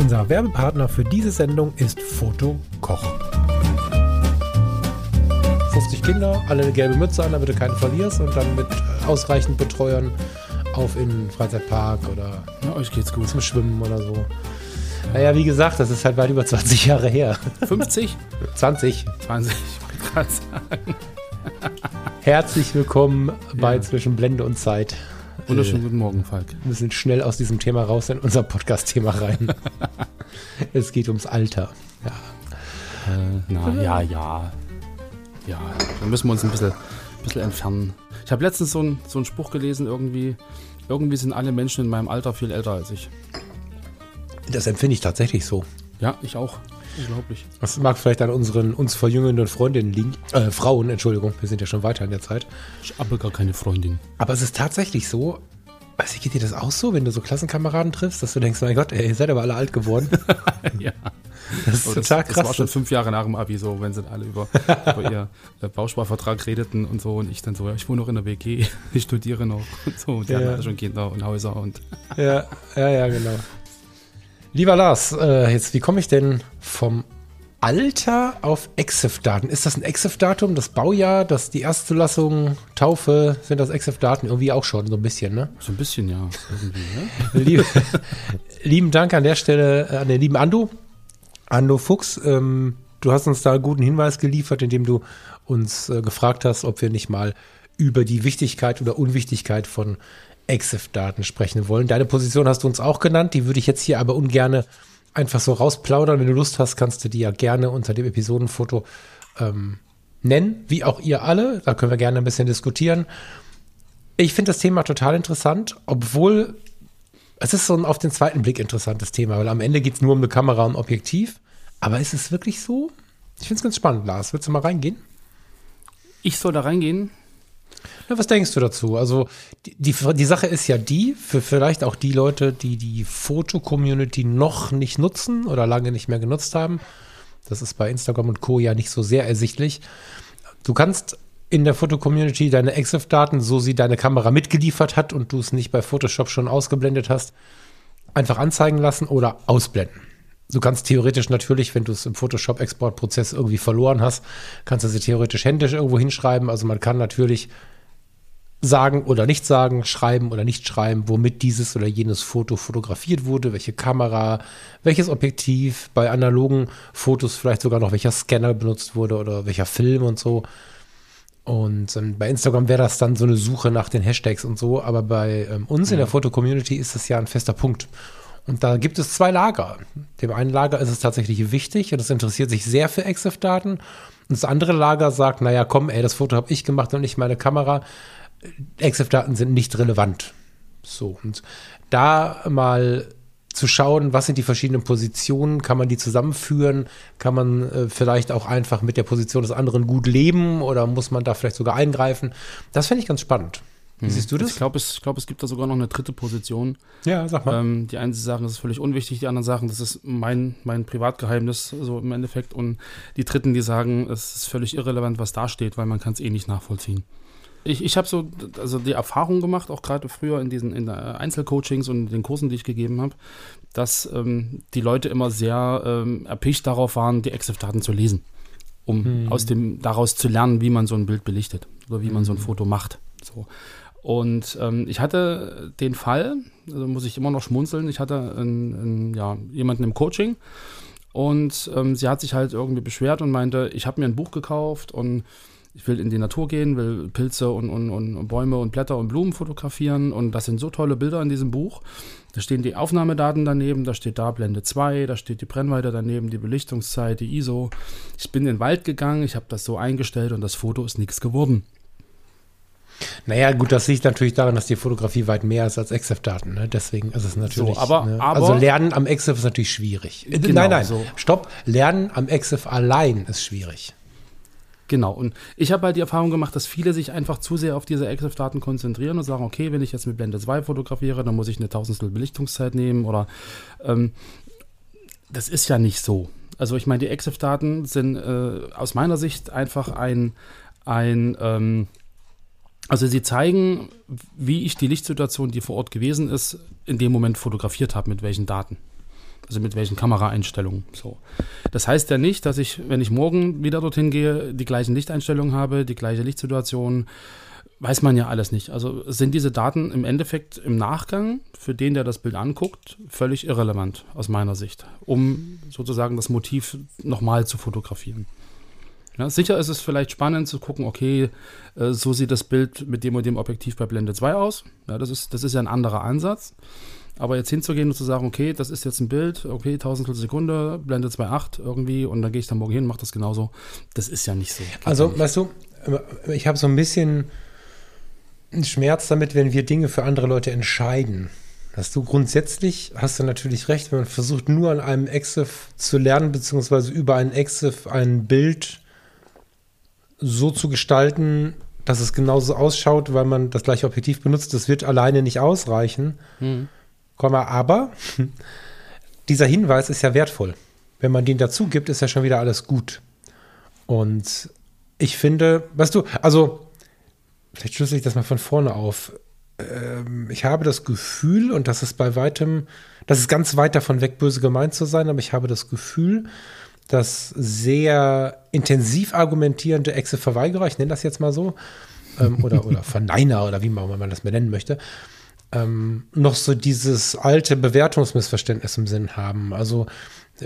Unser Werbepartner für diese Sendung ist Foto Koch. 50 Kinder, alle eine gelbe Mütze an, damit du keinen verlierst und dann mit ausreichend Betreuern auf in den Freizeitpark oder Ja, euch geht's gut. zum Schwimmen oder so. Naja, wie gesagt, das ist halt weit über 20 Jahre her. 50? 20. 20, ich wollte gerade sagen. Herzlich willkommen bei Ja. Zwischen Blende und Zeit. Wunderschönen guten Morgen, Falk. Wir müssen schnell aus diesem Thema raus in unser Podcast-Thema rein. es geht ums Alter. Ja. Äh, na, ja, ja. Ja, dann müssen wir uns ein bisschen, bisschen entfernen. Ich habe letztens so einen so einen Spruch gelesen, irgendwie, irgendwie sind alle Menschen in meinem Alter viel älter als ich. Das empfinde ich tatsächlich so. Ja, ich auch. Unglaublich. Das mag vielleicht an unseren uns verjüngenden Freundinnen liegen. Äh, Frauen, Entschuldigung, wir sind ja schon weiter in der Zeit. Ich habe gar keine Freundin. Aber es ist tatsächlich so, weiß ich, geht dir das auch so, wenn du so Klassenkameraden triffst, dass du denkst, mein Gott, ey, ihr seid aber alle alt geworden. ja. Das ist Oh, das, total das war krass. schon fünf Jahre nach dem Abi so, wenn sie alle über, über ihr äh, Bausparvertrag redeten und so. Und ich dann so, ja, ich wohne noch in der WG, ich studiere noch und so. Und die Ja. haben alle schon Kinder und Häuser und Ja, ja, ja, genau. Lieber Lars, äh, jetzt, wie komme ich denn vom Alter auf EXIF-Daten? Ist das ein EXIF-Datum, das Baujahr, das die Erstzulassung, Taufe, sind das EXIF-Daten? Irgendwie auch schon, so ein bisschen, ne? so ein bisschen, ja. Ne? Lieb, lieben Dank an der Stelle äh, an den lieben Ando. Ando Fuchs, ähm, du hast uns da einen guten Hinweis geliefert, indem du uns äh, gefragt hast, ob wir nicht mal über die Wichtigkeit oder Unwichtigkeit von EXIF-Daten sprechen wollen. Deine Position hast du uns auch genannt, die würde ich jetzt hier aber ungerne einfach so rausplaudern. Wenn du Lust hast, kannst du die ja gerne unter dem Episodenfoto ähm, nennen, wie auch ihr alle. Da können wir gerne ein bisschen diskutieren. Ich finde das Thema total interessant, obwohl es ist so ein auf den zweiten Blick interessantes Thema, weil am Ende geht es nur um eine Kamera und Objektiv. Aber ist es wirklich so? Ich finde es ganz spannend, Lars. Willst du mal reingehen? Ich soll da reingehen. Ja, was denkst du dazu? Also die, die, die Sache ist ja die, für vielleicht auch die Leute, die die Foto-Community noch nicht nutzen oder lange nicht mehr genutzt haben. Das ist bei Instagram und Co. ja nicht so sehr ersichtlich. Du kannst in der Foto-Community deine EXIF-Daten, so sie deine Kamera mitgeliefert hat und du es nicht bei Photoshop schon ausgeblendet hast, einfach anzeigen lassen oder ausblenden. Du kannst theoretisch natürlich, wenn du es im Photoshop-Exportprozess irgendwie verloren hast, kannst du sie theoretisch händisch irgendwo hinschreiben. Also man kann natürlich sagen oder nicht sagen, schreiben oder nicht schreiben, womit dieses oder jenes Foto fotografiert wurde, welche Kamera, welches Objektiv, bei analogen Fotos vielleicht sogar noch welcher Scanner benutzt wurde oder welcher Film und so. Und ähm, bei Instagram wäre das dann so eine Suche nach den Hashtags und so, aber bei ähm, uns in der Foto-Community ist das ja ein fester Punkt. Und da gibt es zwei Lager. Dem einen Lager ist es tatsächlich wichtig und es interessiert sich sehr für EXIF-Daten. Und das andere Lager sagt, naja, komm, ey, das Foto habe ich gemacht und nicht meine Kamera. EXIF-Daten sind nicht relevant. So, und da mal zu schauen, was sind die verschiedenen Positionen, kann man die zusammenführen, kann man äh, vielleicht auch einfach mit der Position des anderen gut leben oder muss man da vielleicht sogar eingreifen? Das finde ich ganz spannend. Wie siehst du das? Ich glaube, es, ich glaub, es gibt da sogar noch eine dritte Position. ja, sag mal. Ähm, die einen sagen, das ist völlig unwichtig, die anderen sagen, das ist mein, mein Privatgeheimnis, so im Endeffekt. Und die dritten, die sagen, es ist völlig irrelevant, was da steht, weil man kann es eh nicht nachvollziehen. Ich, ich habe so also die Erfahrung gemacht, auch gerade früher in diesen in der Einzelcoachings und den Kursen, die ich gegeben habe, dass ähm, die Leute immer sehr ähm, erpicht darauf waren, die EXIF-Daten zu lesen, um aus dem daraus zu lernen, wie man so ein Bild belichtet oder wie man so ein Foto macht. So. Und ähm, ich hatte den Fall, also muss ich immer noch schmunzeln, ich hatte einen, einen, ja, jemanden im Coaching und ähm, sie hat sich halt irgendwie beschwert und meinte, ich habe mir ein Buch gekauft und ich will in die Natur gehen, will Pilze und, und, und Bäume und Blätter und Blumen fotografieren und das sind so tolle Bilder in diesem Buch. Da stehen die Aufnahmedaten daneben, da steht da Blende 2, da steht die Brennweite daneben, die Belichtungszeit, die ISO. Ich bin in den Wald gegangen, ich habe das so eingestellt und das Foto ist nichts geworden. Naja, gut, das liegt natürlich daran, dass die Fotografie weit mehr ist als EXIF-Daten. Ne? Deswegen ist es natürlich. So, aber- ne? aber- also Lernen am EXIF ist natürlich schwierig. Äh, Genau, nein, nein, so. stopp. Lernen am EXIF allein ist schwierig. Genau, und ich habe halt die Erfahrung gemacht, dass viele sich einfach zu sehr auf diese EXIF-Daten konzentrieren und sagen, okay, wenn ich jetzt mit Blende 2 fotografiere, dann muss ich eine Tausendstel Belichtungszeit nehmen oder ähm, das ist ja nicht so. Also ich meine, die EXIF-Daten sind äh, aus meiner Sicht einfach ein, ein ähm, also sie zeigen, wie ich die Lichtsituation, die vor Ort gewesen ist, in dem Moment fotografiert habe, mit welchen Daten. Also mit welchen Kameraeinstellungen. So. Das heißt ja nicht, dass ich, wenn ich morgen wieder dorthin gehe, die gleichen Lichteinstellungen habe, die gleiche Lichtsituation. Weiß man ja alles nicht. Also sind diese Daten im Endeffekt im Nachgang für den, der das Bild anguckt, völlig irrelevant aus meiner Sicht, um sozusagen das Motiv nochmal zu fotografieren. Ja, sicher ist es vielleicht spannend zu gucken, okay, äh, so sieht das Bild mit dem und dem Objektiv bei Blende 2 aus. Ja, das, ist, das ist ja ein anderer Ansatz. Aber jetzt hinzugehen und zu sagen, okay, das ist jetzt ein Bild, okay, Tausendstel Sekunde, Blende 2.8 irgendwie und dann gehe ich dann morgen hin, mache das genauso. Das ist ja nicht so. Also, nicht. weißt du, ich habe so ein bisschen einen Schmerz damit, wenn wir Dinge für andere Leute entscheiden. Hast du grundsätzlich, hast du natürlich recht, wenn man versucht, nur an einem EXIF zu lernen, beziehungsweise über einen EXIF ein Bild so zu gestalten, dass es genauso ausschaut, weil man das gleiche Objektiv benutzt, das wird alleine nicht ausreichen. Hm. Aber dieser Hinweis ist ja wertvoll. Wenn man den dazu gibt, ist ja schon wieder alles gut. Und ich finde, weißt du, also, vielleicht schlüssel ich das mal von vorne auf. Ähm, ich habe das Gefühl, und das ist bei weitem, das ist ganz weit davon weg, böse gemeint zu sein, aber ich habe das Gefühl, dass sehr intensiv argumentierende Exe-Verweigerer, ich nenne das jetzt mal so, ähm, oder, oder Verneiner oder wie man, man das benennen möchte, ähm, noch so dieses alte Bewertungsmissverständnis im Sinn haben. Also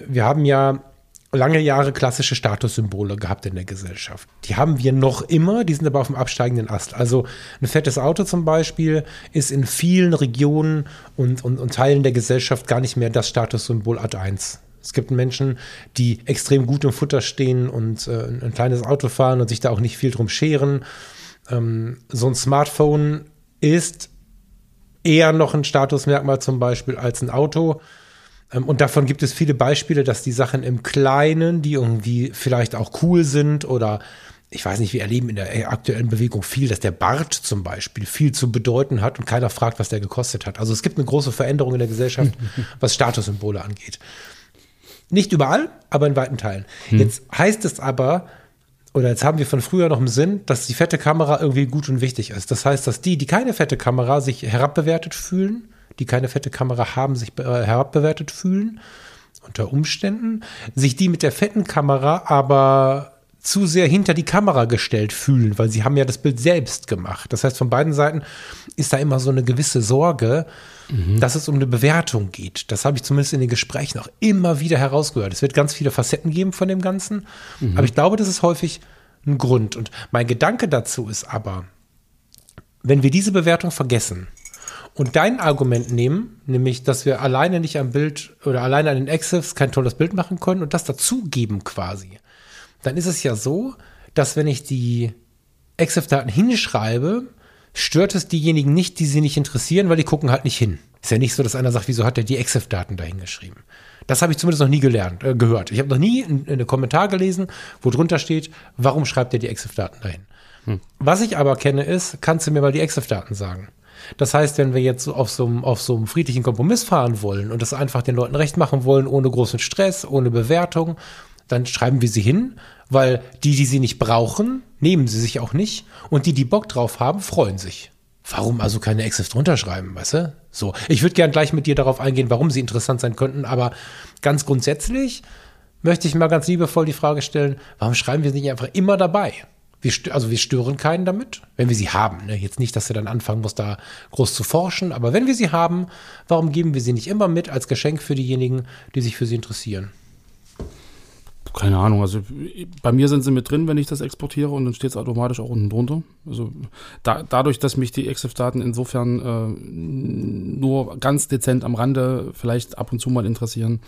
wir haben ja lange Jahre klassische Statussymbole gehabt in der Gesellschaft. Die haben wir noch immer, die sind aber auf dem absteigenden Ast. Also ein fettes Auto zum Beispiel ist in vielen Regionen und, und, und Teilen der Gesellschaft gar nicht mehr das Statussymbol Ad 1. Es gibt Menschen, die extrem gut im Futter stehen und äh, ein kleines Auto fahren und sich da auch nicht viel drum scheren. Ähm, so ein Smartphone ist eher noch ein Statusmerkmal zum Beispiel als ein Auto. Ähm, Und davon gibt es viele Beispiele, dass die Sachen im Kleinen, die irgendwie vielleicht auch cool sind oder ich weiß nicht, wir erleben in der aktuellen Bewegung viel, dass der Bart zum Beispiel viel zu bedeuten hat und keiner fragt, was der gekostet hat. Also es gibt eine große Veränderung in der Gesellschaft, was Statussymbole angeht. Nicht überall, aber in weiten Teilen. Jetzt heißt es aber, oder jetzt haben wir von früher noch im Sinn, dass die fette Kamera irgendwie gut und wichtig ist. Das heißt, dass die, die keine fette Kamera sich herabbewertet fühlen, die keine fette Kamera haben, sich äh, herabbewertet fühlen, unter Umständen, sich die mit der fetten Kamera aber zu sehr hinter die Kamera gestellt fühlen, weil sie haben ja das Bild selbst gemacht. Das heißt, von beiden Seiten ist da immer so eine gewisse Sorge, dass es um eine Bewertung geht. Das habe ich zumindest in den Gesprächen auch immer wieder herausgehört. Es wird ganz viele Facetten geben von dem Ganzen, aber ich glaube, das ist häufig ein Grund. Und mein Gedanke dazu ist aber, wenn wir diese Bewertung vergessen und dein Argument nehmen, nämlich, dass wir alleine nicht am Bild oder alleine an den Exifs kein tolles Bild machen können und das dazugeben quasi, dann ist es ja so, dass wenn ich die Exif-Daten hinschreibe, stört es diejenigen nicht, die sie nicht interessieren, weil die gucken halt nicht hin. Ist ja nicht so, dass einer sagt, wieso hat er die Exif-Daten dahin geschrieben? Das habe ich zumindest noch nie gelernt, äh, gehört. Ich habe noch nie einen einen Kommentar gelesen, wo drunter steht, warum schreibt er die Exif-Daten dahin? Was ich aber kenne ist, kannst du mir mal die Exif-Daten sagen? Das heißt, wenn wir jetzt auf so, einem, auf so einem friedlichen Kompromiss fahren wollen und das einfach den Leuten recht machen wollen, ohne großen Stress, ohne Bewertung, dann schreiben wir sie hin, weil die, die sie nicht brauchen, nehmen sie sich auch nicht und die, die Bock drauf haben, freuen sich. Warum also keine Exif drunter schreiben, weißt du? So, ich würde gern gleich mit dir darauf eingehen, warum sie interessant sein könnten, aber ganz grundsätzlich möchte ich mal ganz liebevoll die Frage stellen, warum schreiben wir sie nicht einfach immer dabei? Wir, also wir stören keinen damit, wenn wir sie haben. Ne? Jetzt nicht, dass er dann anfangen muss, da groß zu forschen, aber wenn wir sie haben, warum geben wir sie nicht immer mit als Geschenk für diejenigen, die sich für sie interessieren? Keine Ahnung, also bei mir sind sie mit drin, wenn ich das exportiere und dann steht es automatisch auch unten drunter. Also da, dadurch, dass mich die EXIF-Daten insofern äh, nur ganz dezent am Rande vielleicht ab und zu mal interessieren,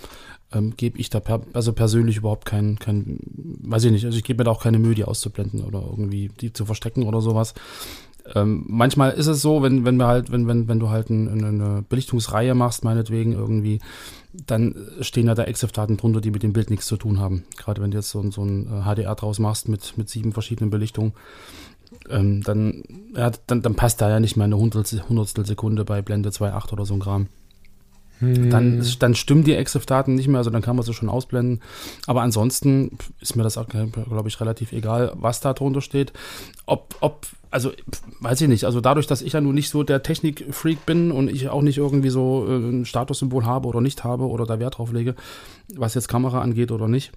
ähm, gebe ich da per, also persönlich überhaupt kein, kein, weiß ich nicht, also ich gebe mir da auch keine Mühe, die auszublenden oder irgendwie die zu verstecken oder sowas. Ähm, manchmal ist es so, wenn, wenn wir halt, wenn, wenn, wenn du halt ein, eine Belichtungsreihe machst, meinetwegen irgendwie, dann stehen ja da EXIF-Daten drunter, die mit dem Bild nichts zu tun haben. Gerade wenn du jetzt so, so ein HDR äh, draus machst mit, mit sieben verschiedenen Belichtungen, ähm, dann, ja, dann, dann passt da ja nicht mehr eine Hundertstel, Hundertstel Sekunde bei Blende 2.8 oder so ein Kram. Hm. Dann, dann stimmen die EXIF-Daten nicht mehr, also dann kann man sie schon ausblenden. Aber ansonsten ist mir das, glaube ich, relativ egal, was da drunter steht. Ob, ob, also weiß ich nicht, also dadurch, dass ich ja nun nicht so der Technik-Freak bin und ich auch nicht irgendwie so äh, ein Statussymbol habe oder nicht habe oder da Wert drauf lege, was jetzt Kamera angeht oder nicht,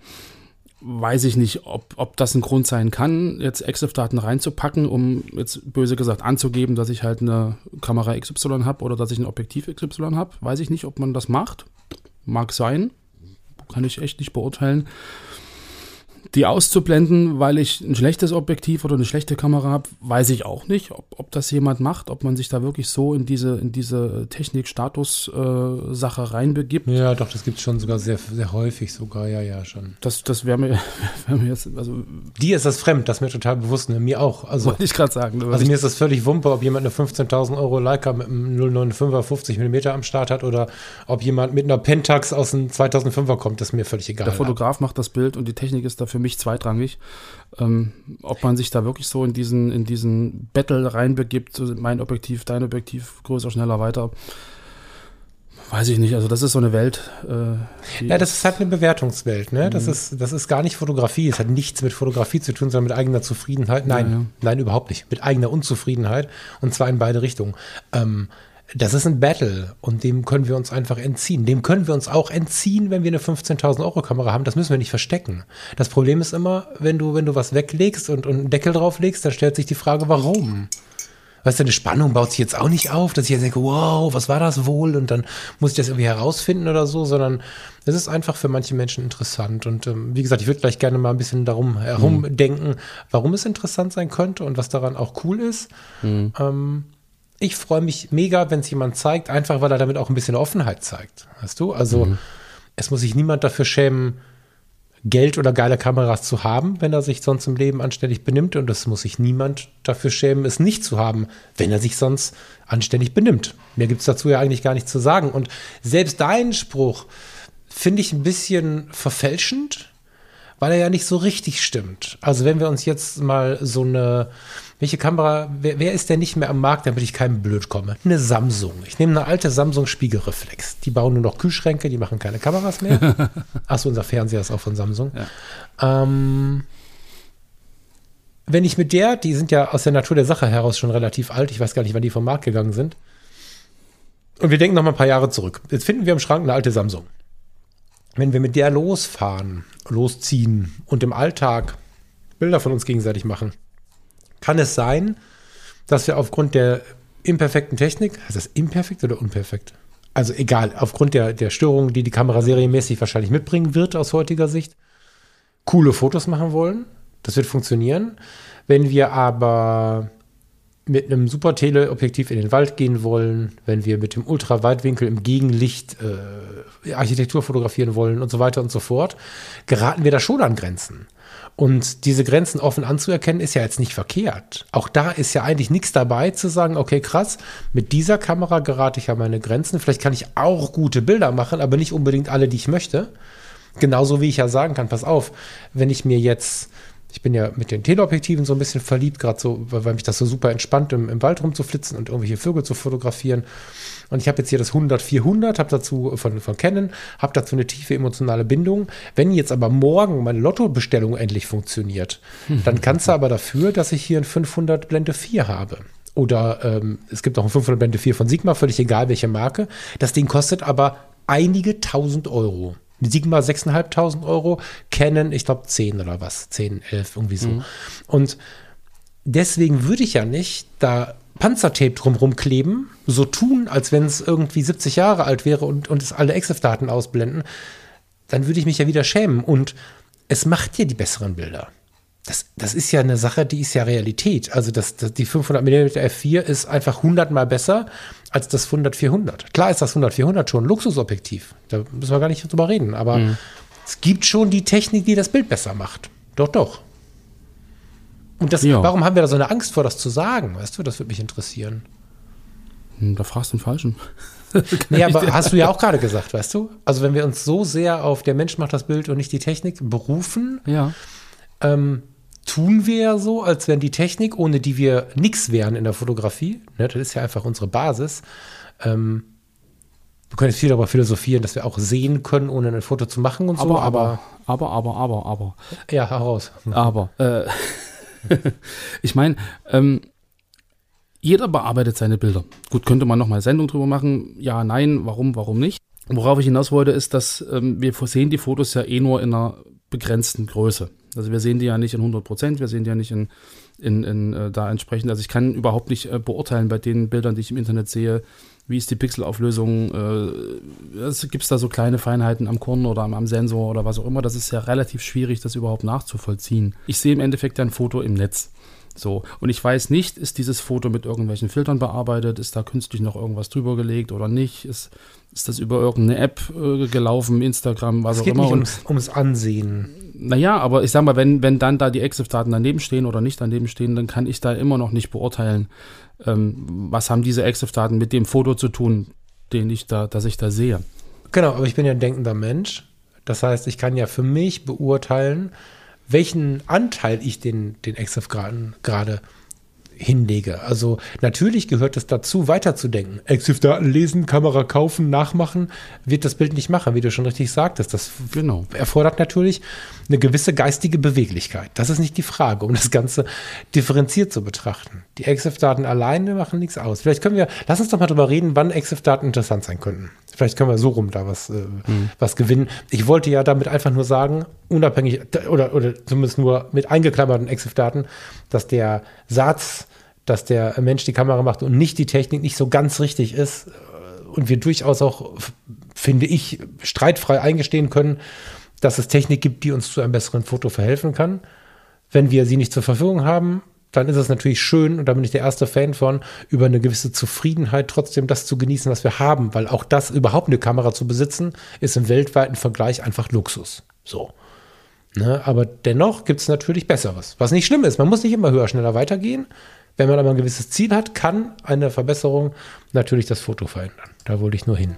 weiß ich nicht, ob, ob das ein Grund sein kann, jetzt EXIF-Daten reinzupacken, um jetzt böse gesagt anzugeben, dass ich halt eine Kamera XY habe oder dass ich ein Objektiv XY habe. Weiß ich nicht, ob man das macht. Mag sein. Kann ich echt nicht beurteilen die auszublenden, weil ich ein schlechtes Objektiv oder eine schlechte Kamera habe, weiß ich auch nicht, ob, ob das jemand macht, ob man sich da wirklich so in diese, in diese Technik-Status-Sache äh, reinbegibt. Ja, doch, das gibt es schon sogar sehr, sehr häufig sogar, ja, ja, schon. Das, das wäre mir, wär mir jetzt, also. Dir ist das fremd, das ist mir total bewusst, ne? mir auch. Also, Wollte ich gerade sagen. Also mir ist das völlig wumpe, ob jemand eine 15.000 Euro Leica mit einem 095er 50 mm am Start hat oder ob jemand mit einer Pentax aus einem 2005er kommt, das ist mir völlig egal. Der Fotograf macht das Bild und die Technik ist dafür für mich zweitrangig. Ähm, ob man sich da wirklich so in diesen, in diesen Battle reinbegibt, mein Objektiv, dein Objektiv, größer, schneller, weiter. Weiß ich nicht, also das ist so eine Welt. Äh, ja, das ist halt eine Bewertungswelt, ne? Das, mhm. ist, das ist gar nicht Fotografie. Es hat nichts mit Fotografie zu tun, sondern mit eigener Zufriedenheit. Nein, ja, ja. nein, überhaupt nicht. Mit eigener Unzufriedenheit. Und zwar in beide Richtungen. Ähm, das ist ein Battle und dem können wir uns einfach entziehen. Dem können wir uns auch entziehen, wenn wir eine 15.000 Euro Kamera haben. Das müssen wir nicht verstecken. Das Problem ist immer, wenn du, wenn du was weglegst und, und einen Deckel drauflegst, dann stellt sich die Frage, warum? Weißt du, eine Spannung baut sich jetzt auch nicht auf, dass ich jetzt denke, wow, was war das wohl? Und dann muss ich das irgendwie herausfinden oder so, sondern es ist einfach für manche Menschen interessant. Und ähm, wie gesagt, ich würde gleich gerne mal ein bisschen darum herumdenken, warum es interessant sein könnte und was daran auch cool ist. Mhm. Ähm, ich freue mich mega, wenn es jemand zeigt, einfach weil er damit auch ein bisschen Offenheit zeigt. Weißt du? Also mhm. es muss sich niemand dafür schämen, Geld oder geile Kameras zu haben, wenn er sich sonst im Leben anständig benimmt. Und es muss sich niemand dafür schämen, es nicht zu haben, wenn er sich sonst anständig benimmt. Mehr gibt es dazu ja eigentlich gar nicht zu sagen. Und selbst deinen Spruch finde ich ein bisschen verfälschend, weil er ja nicht so richtig stimmt. Also wenn wir uns jetzt mal so eine welche Kamera, wer, wer, ist denn nicht mehr am Markt, damit ich keinem blöd komme? Eine Samsung. Ich nehme eine alte Samsung Spiegelreflex. Die bauen nur noch Kühlschränke, die machen keine Kameras mehr. Achso, unser Fernseher ist auch von Samsung. Ja. Ähm, wenn ich mit der, die sind ja aus der Natur der Sache heraus schon relativ alt, ich weiß gar nicht, wann die vom Markt gegangen sind. Und wir denken noch mal ein paar Jahre zurück. Jetzt finden wir im Schrank eine alte Samsung. Wenn wir mit der losfahren, losziehen und im Alltag Bilder von uns gegenseitig machen, kann es sein, dass wir aufgrund der imperfekten Technik, heißt das imperfekt oder unperfekt? Also egal, aufgrund der, der Störungen, die die Kamera serienmäßig wahrscheinlich mitbringen wird aus heutiger Sicht, coole Fotos machen wollen. Das wird funktionieren. Wenn wir aber mit einem super Teleobjektiv in den Wald gehen wollen, wenn wir mit dem Ultraweitwinkel im Gegenlicht äh, Architektur fotografieren wollen und so weiter und so fort, geraten wir da schon an Grenzen. Und diese Grenzen offen anzuerkennen, ist ja jetzt nicht verkehrt. Auch da ist ja eigentlich nichts dabei zu sagen, okay, krass, mit dieser Kamera gerate ich an meine Grenzen. Vielleicht kann ich auch gute Bilder machen, aber nicht unbedingt alle, die ich möchte. Genauso wie ich ja sagen kann, pass auf, wenn ich mir jetzt ich bin ja mit den Teleobjektiven so ein bisschen verliebt, gerade so, weil mich das so super entspannt, im, im Wald rumzuflitzen und irgendwelche Vögel zu fotografieren. Und ich habe jetzt hier das 100-400, habe dazu von, von Canon, habe dazu eine tiefe emotionale Bindung. Wenn jetzt aber morgen meine Lottobestellung endlich funktioniert, mhm. dann kannst du aber dafür, dass ich hier ein 500 Blende 4 habe. Oder ähm, es gibt auch ein 500 Blende 4 von Sigma, völlig egal welche Marke. Das Ding kostet aber einige tausend Euro. Sigma 6.500 Euro, Canon, ich glaube 10 oder was, 10, 11, irgendwie so. Mhm. Und deswegen würde ich ja nicht da Panzertape drumherum kleben, so tun, als wenn es irgendwie 70 Jahre alt wäre und, und es alle EXIF-Daten ausblenden, dann würde ich mich ja wieder schämen. Und es macht ja die besseren Bilder. Das, das ist ja eine Sache, die ist ja Realität. Also das, das, die 500 mm f4 ist einfach 100 mal besser als das 100-400. Klar ist das 100-400 schon ein Luxusobjektiv. Da müssen wir gar nicht drüber reden. Aber mhm. es gibt schon die Technik, die das Bild besser macht. Doch, doch. Und das, Ja. warum haben wir da so eine Angst vor, das zu sagen? Weißt du, das würde mich interessieren. Hm, Da fragst du den Falschen. Nee, aber hast du ja auch gerade gesagt, weißt du? Also wenn wir uns so sehr auf der Mensch macht das Bild und nicht die Technik berufen, Ja. ähm, tun wir ja so, als wenn die Technik, ohne die wir nichts wären in der Fotografie, ne, das ist ja einfach unsere Basis. Ähm, wir können jetzt viel darüber philosophieren, dass wir auch sehen können, ohne ein Foto zu machen und so, Aber, aber, aber, aber, aber, aber. ja, heraus. Aber, äh, ich meine, ähm, jeder bearbeitet seine Bilder. Gut, könnte man nochmal Sendung drüber machen? Ja, nein, warum, warum nicht? Worauf ich hinaus wollte, ist, dass ähm, wir sehen die Fotos ja eh nur in einer begrenzten Größe. Also wir sehen die ja nicht in 100 Prozent, wir sehen die ja nicht in, in, in äh, da entsprechend. Also ich kann überhaupt nicht äh, beurteilen bei den Bildern, die ich im Internet sehe, wie ist die Pixelauflösung, äh, gibt es da so kleine Feinheiten am Korn oder am, am Sensor oder was auch immer. Das ist ja relativ schwierig, das überhaupt nachzuvollziehen. Ich sehe im Endeffekt ein Foto im Netz. So, und ich weiß nicht, ist dieses Foto mit irgendwelchen Filtern bearbeitet, ist da künstlich noch irgendwas drüber gelegt oder nicht, ist, ist das über irgendeine App äh, gelaufen, Instagram, was Es auch geht immer. nicht ums, ums Ansehen. Naja, aber ich sag mal, wenn, wenn dann da die EXIF-Daten daneben stehen oder nicht daneben stehen, dann kann ich da immer noch nicht beurteilen, ähm, was haben diese EXIF-Daten mit dem Foto zu tun, den ich da, das ich da sehe. Genau, aber ich bin ja ein denkender Mensch. Das heißt, ich kann ja für mich beurteilen, welchen Anteil ich den, den EXIF-Graden gerade hinlege. Also natürlich gehört es dazu, weiterzudenken. EXIF-Daten lesen, Kamera kaufen, nachmachen, wird das Bild nicht machen, wie du schon richtig sagtest. Das Genau. erfordert natürlich eine gewisse geistige Beweglichkeit. Das ist nicht die Frage, um das Ganze differenziert zu betrachten. Die EXIF-Daten alleine machen nichts aus. Vielleicht können wir, lass uns doch mal drüber reden, wann EXIF-Daten interessant sein könnten. Vielleicht können wir so rum da was, äh, was gewinnen. Ich wollte ja damit einfach nur sagen, unabhängig oder, oder zumindest nur mit eingeklammerten EXIF-Daten, dass der Satz, dass der Mensch die Kamera macht und nicht die Technik nicht so ganz richtig ist äh, und wir durchaus auch, finde ich, streitfrei eingestehen können, dass es Technik gibt, die uns zu einem besseren Foto verhelfen kann. Wenn wir sie nicht zur Verfügung haben, dann ist es natürlich schön, und da bin ich der erste Fan von, über eine gewisse Zufriedenheit trotzdem das zu genießen, was wir haben, weil auch das, überhaupt eine Kamera zu besitzen, ist im weltweiten Vergleich einfach Luxus. So. Ne? Aber dennoch gibt es natürlich Besseres. Was nicht schlimm ist, man muss nicht immer höher, schneller weitergehen. Wenn man aber ein gewisses Ziel hat, kann eine Verbesserung natürlich das Foto verändern. Da wollte ich nur hin.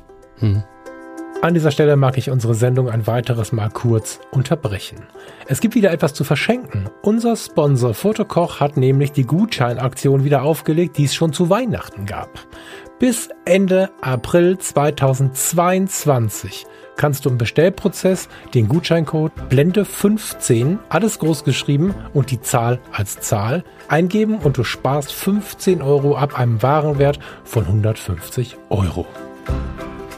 An dieser Stelle mag ich unsere Sendung ein weiteres Mal kurz unterbrechen. Es gibt wieder etwas zu verschenken. Unser Sponsor Fotokoch hat nämlich die Gutscheinaktion wieder aufgelegt, die es schon zu Weihnachten gab. Bis Ende April 2022 kannst du im Bestellprozess den Gutscheincode Blende15, alles groß geschrieben und die Zahl als Zahl eingeben und du sparst 15 Euro ab einem Warenwert von 150 Euro.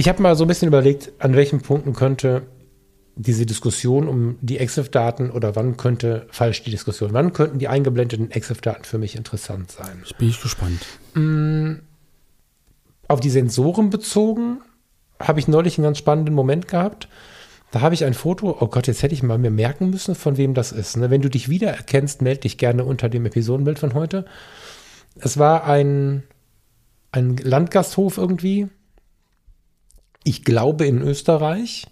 Ich habe mal so ein bisschen überlegt, an welchen Punkten könnte diese Diskussion um die EXIF-Daten oder wann könnte, falsch die Diskussion, wann könnten die eingeblendeten EXIF-Daten für mich interessant sein? Jetzt bin ich gespannt. Auf die Sensoren bezogen habe ich neulich einen ganz spannenden Moment gehabt. Da habe ich ein Foto, oh Gott, jetzt hätte ich mal mir merken müssen, von wem das ist. Ne? Wenn du dich wiedererkennst, melde dich gerne unter dem Episodenbild von heute. Es war ein, ein Landgasthof irgendwie. Ich glaube in Österreich.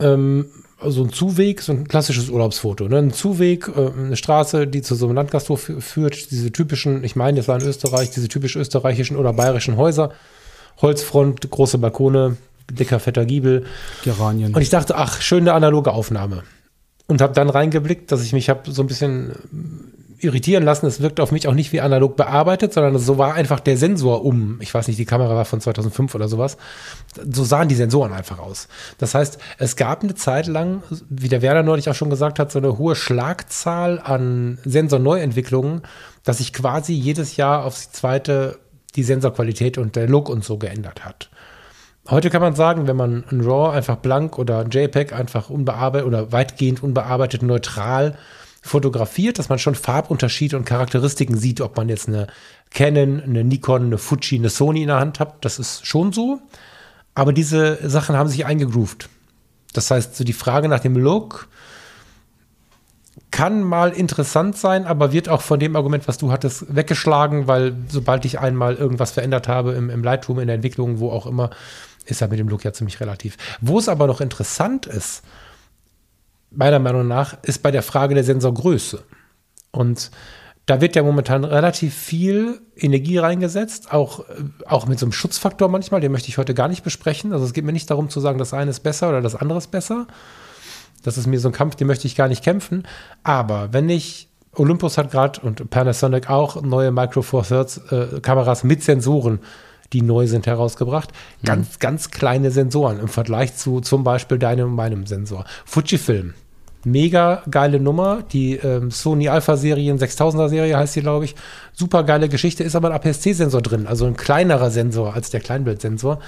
Ähm, so ein Zuweg, so ein klassisches Urlaubsfoto. Ne? Ein Zuweg, äh, eine Straße, die zu so einem Landgasthof fü- führt. Diese typischen, ich meine, das war in Österreich, diese typisch österreichischen oder bayerischen Häuser. Holzfront, große Balkone, dicker, fetter Giebel. Geranien. Und ich dachte, ach, schöne analoge Aufnahme. Und habe dann reingeblickt, dass ich mich habe so ein bisschen irritieren lassen. Es wirkt auf mich auch nicht wie analog bearbeitet, sondern so war einfach der Sensor um. Ich weiß nicht, die Kamera war von 2005 oder sowas. So sahen die Sensoren einfach aus. Das heißt, es gab eine Zeit lang, wie der Werner neulich auch schon gesagt hat, so eine hohe Schlagzahl an Sensorneuentwicklungen, dass sich quasi jedes Jahr aufs zweite die Sensorqualität und der Look und so geändert hat. Heute kann man sagen, wenn man ein RAW einfach blank oder ein JPEG einfach unbearbeitet oder weitgehend unbearbeitet neutral fotografiert, dass man schon Farbunterschiede und Charakteristiken sieht, ob man jetzt eine Canon, eine Nikon, eine Fuji, eine Sony in der Hand hat. Das ist schon so. Aber diese Sachen haben sich eingegroovt. Das heißt, so die Frage nach dem Look kann mal interessant sein, aber wird auch von dem Argument, was du hattest, weggeschlagen, weil sobald ich einmal irgendwas verändert habe im, im Lightroom, in der Entwicklung, wo auch immer, ist er mit dem Look ja ziemlich relativ. Wo es aber noch interessant ist, meiner Meinung nach, ist bei der Frage der Sensorgröße. Und da wird ja momentan relativ viel Energie reingesetzt, auch, auch mit so einem Schutzfaktor manchmal, den möchte ich heute gar nicht besprechen. Also es geht mir nicht darum zu sagen, das eine ist besser oder das andere ist besser. Das ist mir so ein Kampf, den möchte ich gar nicht kämpfen. Aber wenn ich, Olympus hat gerade und Panasonic auch neue Micro Four Thirds äh, Kameras mit Sensoren, die neu sind, herausgebracht. Ganz, mhm. ganz kleine Sensoren im Vergleich zu zum Beispiel deinem und meinem Sensor. Fujifilm Mega geile Nummer. Die ähm, Sony Alpha Serien 6000er Serie heißt sie, glaube ich. Super geile Geschichte. Ist aber ein APS-C-Sensor drin, also ein kleinerer Sensor als der Kleinbildsensor.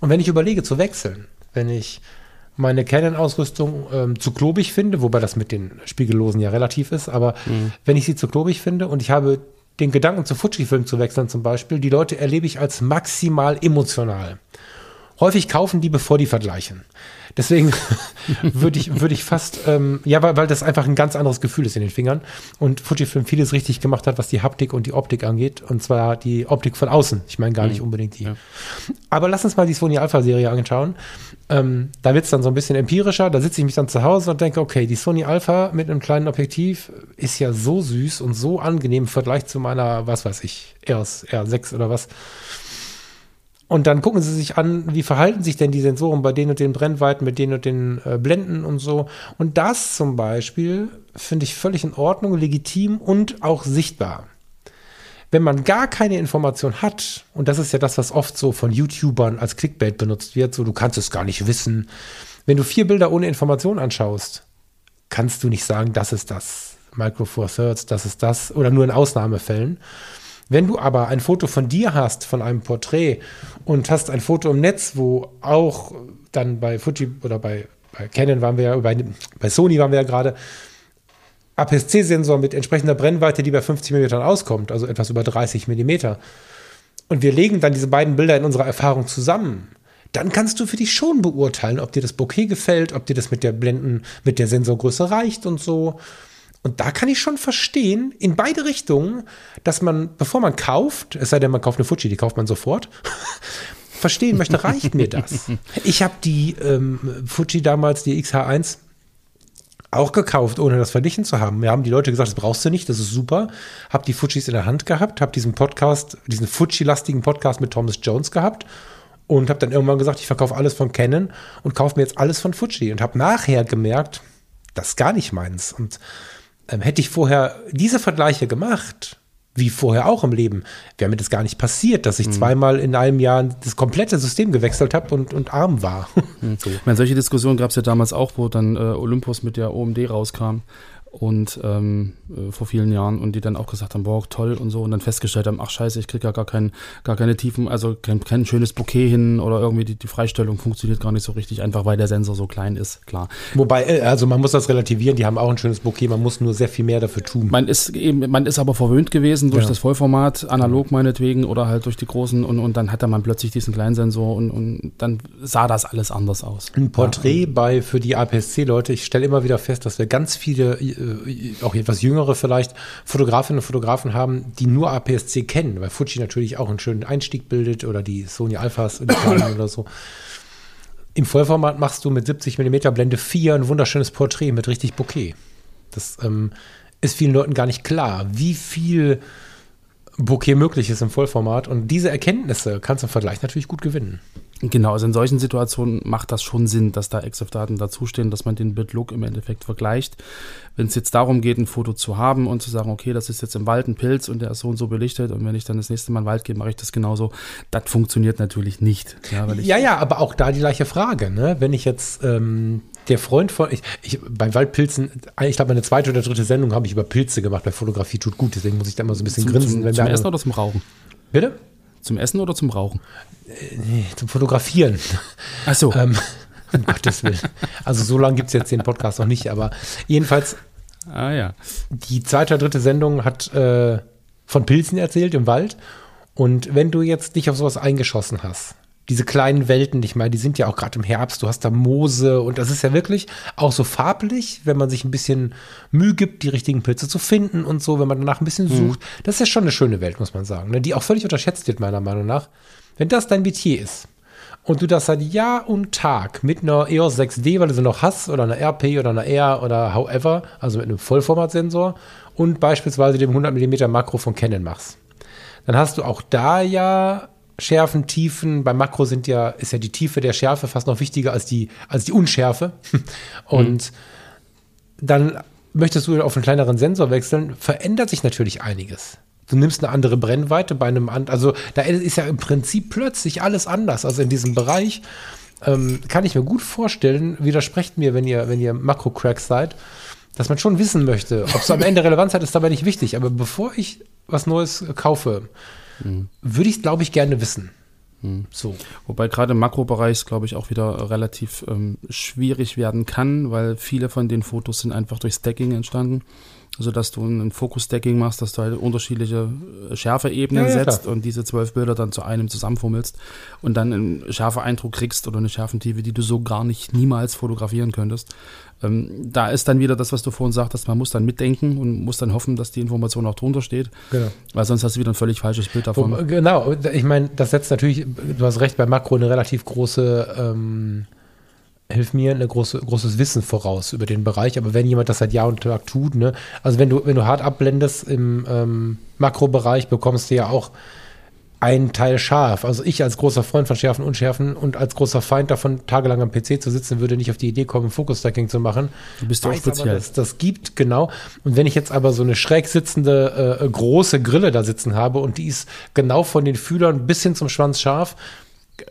Und wenn ich überlege zu wechseln, wenn ich meine Canon-Ausrüstung ähm, zu klobig finde, wobei das mit den Spiegellosen ja relativ ist, aber mhm. wenn ich sie zu klobig finde und ich habe den Gedanken zu Fujifilm zu wechseln zum Beispiel, die Leute erlebe ich als maximal emotional. Häufig kaufen die, bevor die vergleichen. Deswegen würde ich, würde ich fast, ähm, ja, weil, weil das einfach ein ganz anderes Gefühl ist in den Fingern und Fujifilm vieles richtig gemacht hat, was die Haptik und die Optik angeht. Und zwar die Optik von außen. Ich meine gar nicht mhm. unbedingt die. Ja. Aber lass uns mal die Sony Alpha-Serie anschauen. Ähm, da wird es dann so ein bisschen empirischer. Da sitze ich mich dann zu Hause und denke, okay, die Sony Alpha mit einem kleinen Objektiv ist ja so süß und so angenehm im Vergleich zu meiner, was weiß ich, RS, R6 oder was. Und dann gucken sie sich an, wie verhalten sich denn die Sensoren bei den und den Brennweiten, mit den und den äh, Blenden und so. Und das zum Beispiel finde ich völlig in Ordnung, legitim und auch sichtbar. Wenn man gar keine Information hat, und das ist ja das, was oft so von YouTubern als Clickbait benutzt wird, so du kannst es gar nicht wissen. Wenn du vier Bilder ohne Information anschaust, kannst du nicht sagen, das ist das Micro Four Thirds, das ist das, oder nur in Ausnahmefällen. Wenn du aber ein Foto von dir hast, von einem Porträt und hast ein Foto im Netz, wo auch dann bei Fuji oder bei, bei Canon waren wir ja, bei, bei Sony waren wir ja gerade, APS-C-Sensor mit entsprechender Brennweite, die bei 50 mm auskommt, also etwas über 30 mm. Und wir legen dann diese beiden Bilder in unserer Erfahrung zusammen. Dann kannst du für dich schon beurteilen, ob dir das Bokeh gefällt, ob dir das mit der Blenden, mit der Sensorgröße reicht und so. Und da kann ich schon verstehen, in beide Richtungen, dass man, bevor man kauft, es sei denn, man kauft eine Fuji, die kauft man sofort, verstehen möchte, reicht mir das? Ich habe die ähm, Fuji damals, die XH1, auch gekauft, ohne das verglichen zu haben. Wir haben die Leute gesagt, das brauchst du nicht, das ist super. Hab die Fujis in der Hand gehabt, hab diesen Podcast, diesen Fuji-lastigen Podcast mit Thomas Jones gehabt und habe dann irgendwann gesagt, ich verkaufe alles von Canon und kaufe mir jetzt alles von Fuji und habe nachher gemerkt, das ist gar nicht meins. Und ähm, hätte ich vorher diese Vergleiche gemacht, wie vorher auch im Leben, wäre mir das gar nicht passiert, dass ich mhm. zweimal in einem Jahr das komplette System gewechselt habe und, und arm war. Mhm. so. Ich meine, solche Diskussionen gab es ja damals auch, wo dann äh, Olympus mit der OMD rauskam und ähm, äh, vor vielen Jahren und die dann auch gesagt haben, boah, toll und so und dann festgestellt haben, ach scheiße, ich kriege ja gar, kein, gar keine Tiefen, also kein, kein schönes Bouquet hin oder irgendwie die, die Freistellung funktioniert gar nicht so richtig, einfach weil der Sensor so klein ist, klar. Wobei, äh, also man muss das relativieren, die haben auch ein schönes Bouquet, man muss nur sehr viel mehr dafür tun. Man ist eben, man ist aber verwöhnt gewesen durch ja. das Vollformat, analog meinetwegen oder halt durch die großen und, und dann hatte man plötzlich diesen kleinen Sensor und, und dann sah das alles anders aus. Ein Porträt ja. bei für die APS-C-Leute, ich stelle immer wieder fest, dass wir ganz viele äh, auch etwas jüngere vielleicht Fotografinnen und Fotografen haben, die nur APS-C kennen, weil Fuji natürlich auch einen schönen Einstieg bildet oder die Sony Alphas oder so. Im Vollformat machst du mit 70 mm Blende 4 ein wunderschönes Porträt mit richtig Bokeh. Das ähm, ist vielen Leuten gar nicht klar, wie viel Bokeh möglich ist im Vollformat. Und diese Erkenntnisse kannst du im Vergleich natürlich gut gewinnen. Genau, also in solchen Situationen macht das schon Sinn, dass da EXIF-Daten dazustehen, dass man den Bit-Look im Endeffekt vergleicht. Wenn es jetzt darum geht, ein Foto zu haben und zu sagen, okay, das ist jetzt im Wald ein Pilz und der ist so und so belichtet und wenn ich dann das nächste Mal in den Wald gehe, mache ich das genauso. Das funktioniert natürlich nicht. Ja, ja, ja, aber auch da die gleiche Frage. Ne? Wenn ich jetzt ähm, der Freund von, ich, ich, bei Waldpilzen, ich glaube, eine zweite oder dritte Sendung habe ich über Pilze gemacht, bei Fotografie tut gut, deswegen muss ich da immer so ein bisschen zum, grinsen. Zum, wenn zum Essen oder zum Rauchen? Bitte? Zum Essen oder zum Rauchen? Nee, zum Fotografieren. Ach so. ähm, um Gottes Willen. Also so lange gibt es jetzt den Podcast noch nicht, aber jedenfalls Ah ja. Die zweite oder dritte Sendung hat äh, von Pilzen erzählt im Wald. Und wenn du jetzt dich auf sowas eingeschossen hast, diese kleinen Welten, ich meine, die sind ja auch gerade im Herbst, du hast da Moose und das ist ja wirklich auch so farblich, wenn man sich ein bisschen Mühe gibt, die richtigen Pilze zu finden und so, wenn man danach ein bisschen sucht. Das ist ja schon eine schöne Welt, muss man sagen, ne? die auch völlig unterschätzt wird, meiner Meinung nach. Wenn das dein Metier ist und du das seit Jahr und Tag mit einer EOS 6D, weil du sie noch hast, oder einer RP oder einer R oder however, also mit einem Vollformatsensor und beispielsweise dem 100 mm Makro von Canon machst, dann hast du auch da ja Schärfen, Tiefen. Beim Makro sind ja, ist ja die Tiefe der Schärfe fast noch wichtiger als die, als die Unschärfe. Und dann möchtest du auf einen kleineren Sensor wechseln, verändert sich natürlich einiges. Du nimmst eine andere Brennweite bei einem anderen, also da ist ja im Prinzip plötzlich alles anders. Also in diesem Bereich ähm, kann ich mir gut vorstellen, widersprecht mir, wenn ihr, wenn ihr Makro-Cracks seid, dass man schon wissen möchte, ob es am Ende Relevanz hat, ist dabei nicht wichtig. Aber bevor ich was Neues kaufe, würde ich glaube ich, gerne wissen. So. Wobei gerade im Makrobereich, glaube ich, auch wieder relativ ähm, schwierig werden kann, weil viele von den Fotos sind einfach durch Stacking entstanden. Also, dass du ein Fokus-Stacking machst, dass du halt unterschiedliche äh, Schärfeebenen Ja, ja, setzt klar. und diese zwölf Bilder dann zu einem zusammenfummelst und dann einen Schärfeeindruck kriegst oder eine Schärfentiefe, die du so gar nicht niemals fotografieren könntest. Ähm, da ist dann wieder das, was du vorhin sagtest, man muss dann mitdenken und muss dann hoffen, dass die Information auch drunter steht, Genau. weil sonst hast du wieder ein völlig falsches Bild davon. Wo, genau, ich meine, das setzt natürlich, du hast recht, bei Makro eine relativ große, ähm, hilf mir, eine große, großes Wissen voraus über den Bereich. Aber wenn jemand das seit Jahr und Tag tut, ne, also wenn du, wenn du hart abblendest im ähm, Makrobereich, bekommst du ja auch einen Teil scharf. Also ich als großer Freund von Schärfen und Unschärfen und als großer Feind davon, tagelang am PC zu sitzen, würde nicht auf die Idee kommen, Focus-Stacking zu machen. Du bist auch speziell. dass das gibt, genau. Und wenn ich jetzt aber so eine schräg sitzende, äh, große Grille da sitzen habe und die ist genau von den Fühlern bis hin zum Schwanz scharf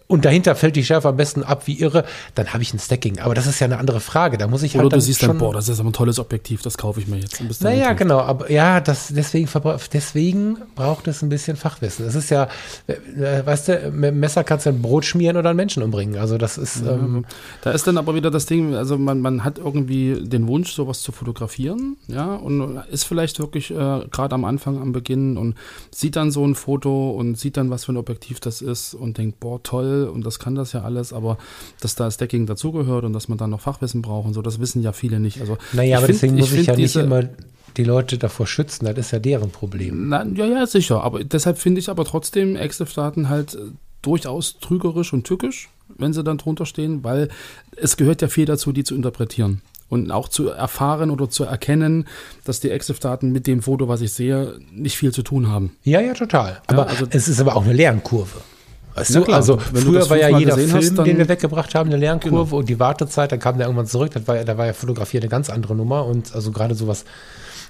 und dahinter fällt die Schärfe am besten ab wie irre, dann habe ich ein Stacking. Aber das ist ja eine andere Frage. Da muss ich Oder halt du siehst dann, boah, das ist aber ein tolles Objektiv, das kaufe ich mir jetzt. Naja, genau, aber ja, das, deswegen, deswegen braucht es ein bisschen Fachwissen. Das ist ja, äh, weißt du, mit dem Messer kannst du ein Brot schmieren oder einen Menschen umbringen. Also das ist, ähm, Da ist dann aber wieder das Ding, also man, man hat irgendwie den Wunsch, sowas zu fotografieren, ja, und ist vielleicht wirklich äh, gerade am Anfang, am Beginn und sieht dann so ein Foto und sieht dann, was für ein Objektiv das ist und denkt, boah, toll, und das kann das ja alles, aber dass da Stacking dazugehört und dass man dann noch Fachwissen braucht und so, das wissen ja viele nicht. Also naja, aber find- deswegen muss ich, find ja nicht immer die Leute davor schützen. Das ist ja deren Problem. Na, ja, ja, sicher. Aber deshalb finde ich aber trotzdem Exif-Daten halt äh, durchaus trügerisch und tückisch, wenn sie dann drunter stehen, weil es gehört ja viel dazu, die zu interpretieren. Und auch zu erfahren oder zu erkennen, dass die Exif-Daten mit dem Foto, was ich sehe, nicht viel zu tun haben. Ja, ja, total. Aber also- es ist aber auch eine Lernkurve. Weißt du, also früher war ja jeder Film, hast, den wir weggebracht haben, eine Lernkurve Genau. und die Wartezeit, dann kam der irgendwann zurück, das war da war ja Fotografie eine ganz andere Nummer und also gerade sowas,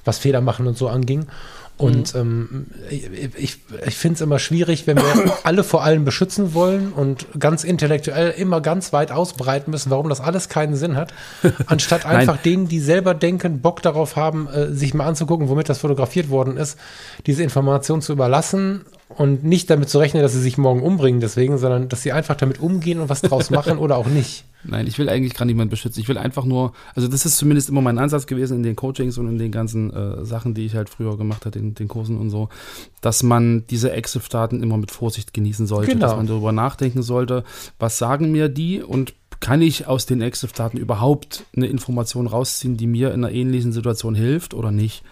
was Fehler machen und so anging. Und ähm, ich, ich, finde es immer schwierig, wenn wir alle vor allem beschützen wollen und ganz intellektuell immer ganz weit ausbreiten müssen, warum das alles keinen Sinn hat, anstatt einfach denen, die selber denken, Bock darauf haben, äh, sich mal anzugucken, womit das fotografiert worden ist, diese Information zu überlassen und nicht damit zu rechnen, dass sie sich morgen umbringen deswegen, sondern dass sie einfach damit umgehen und was draus machen oder auch nicht. Nein, ich will eigentlich gar niemanden beschützen. Ich will einfach nur, also das ist zumindest immer mein Ansatz gewesen in den Coachings und in den ganzen äh, Sachen, die ich halt früher gemacht habe, in den Kursen und so, dass man diese Exif-Daten immer mit Vorsicht genießen sollte, Genau. dass man darüber nachdenken sollte, was sagen mir die und kann ich aus den Exif-Daten überhaupt eine Information rausziehen, die mir in einer ähnlichen Situation hilft oder nicht?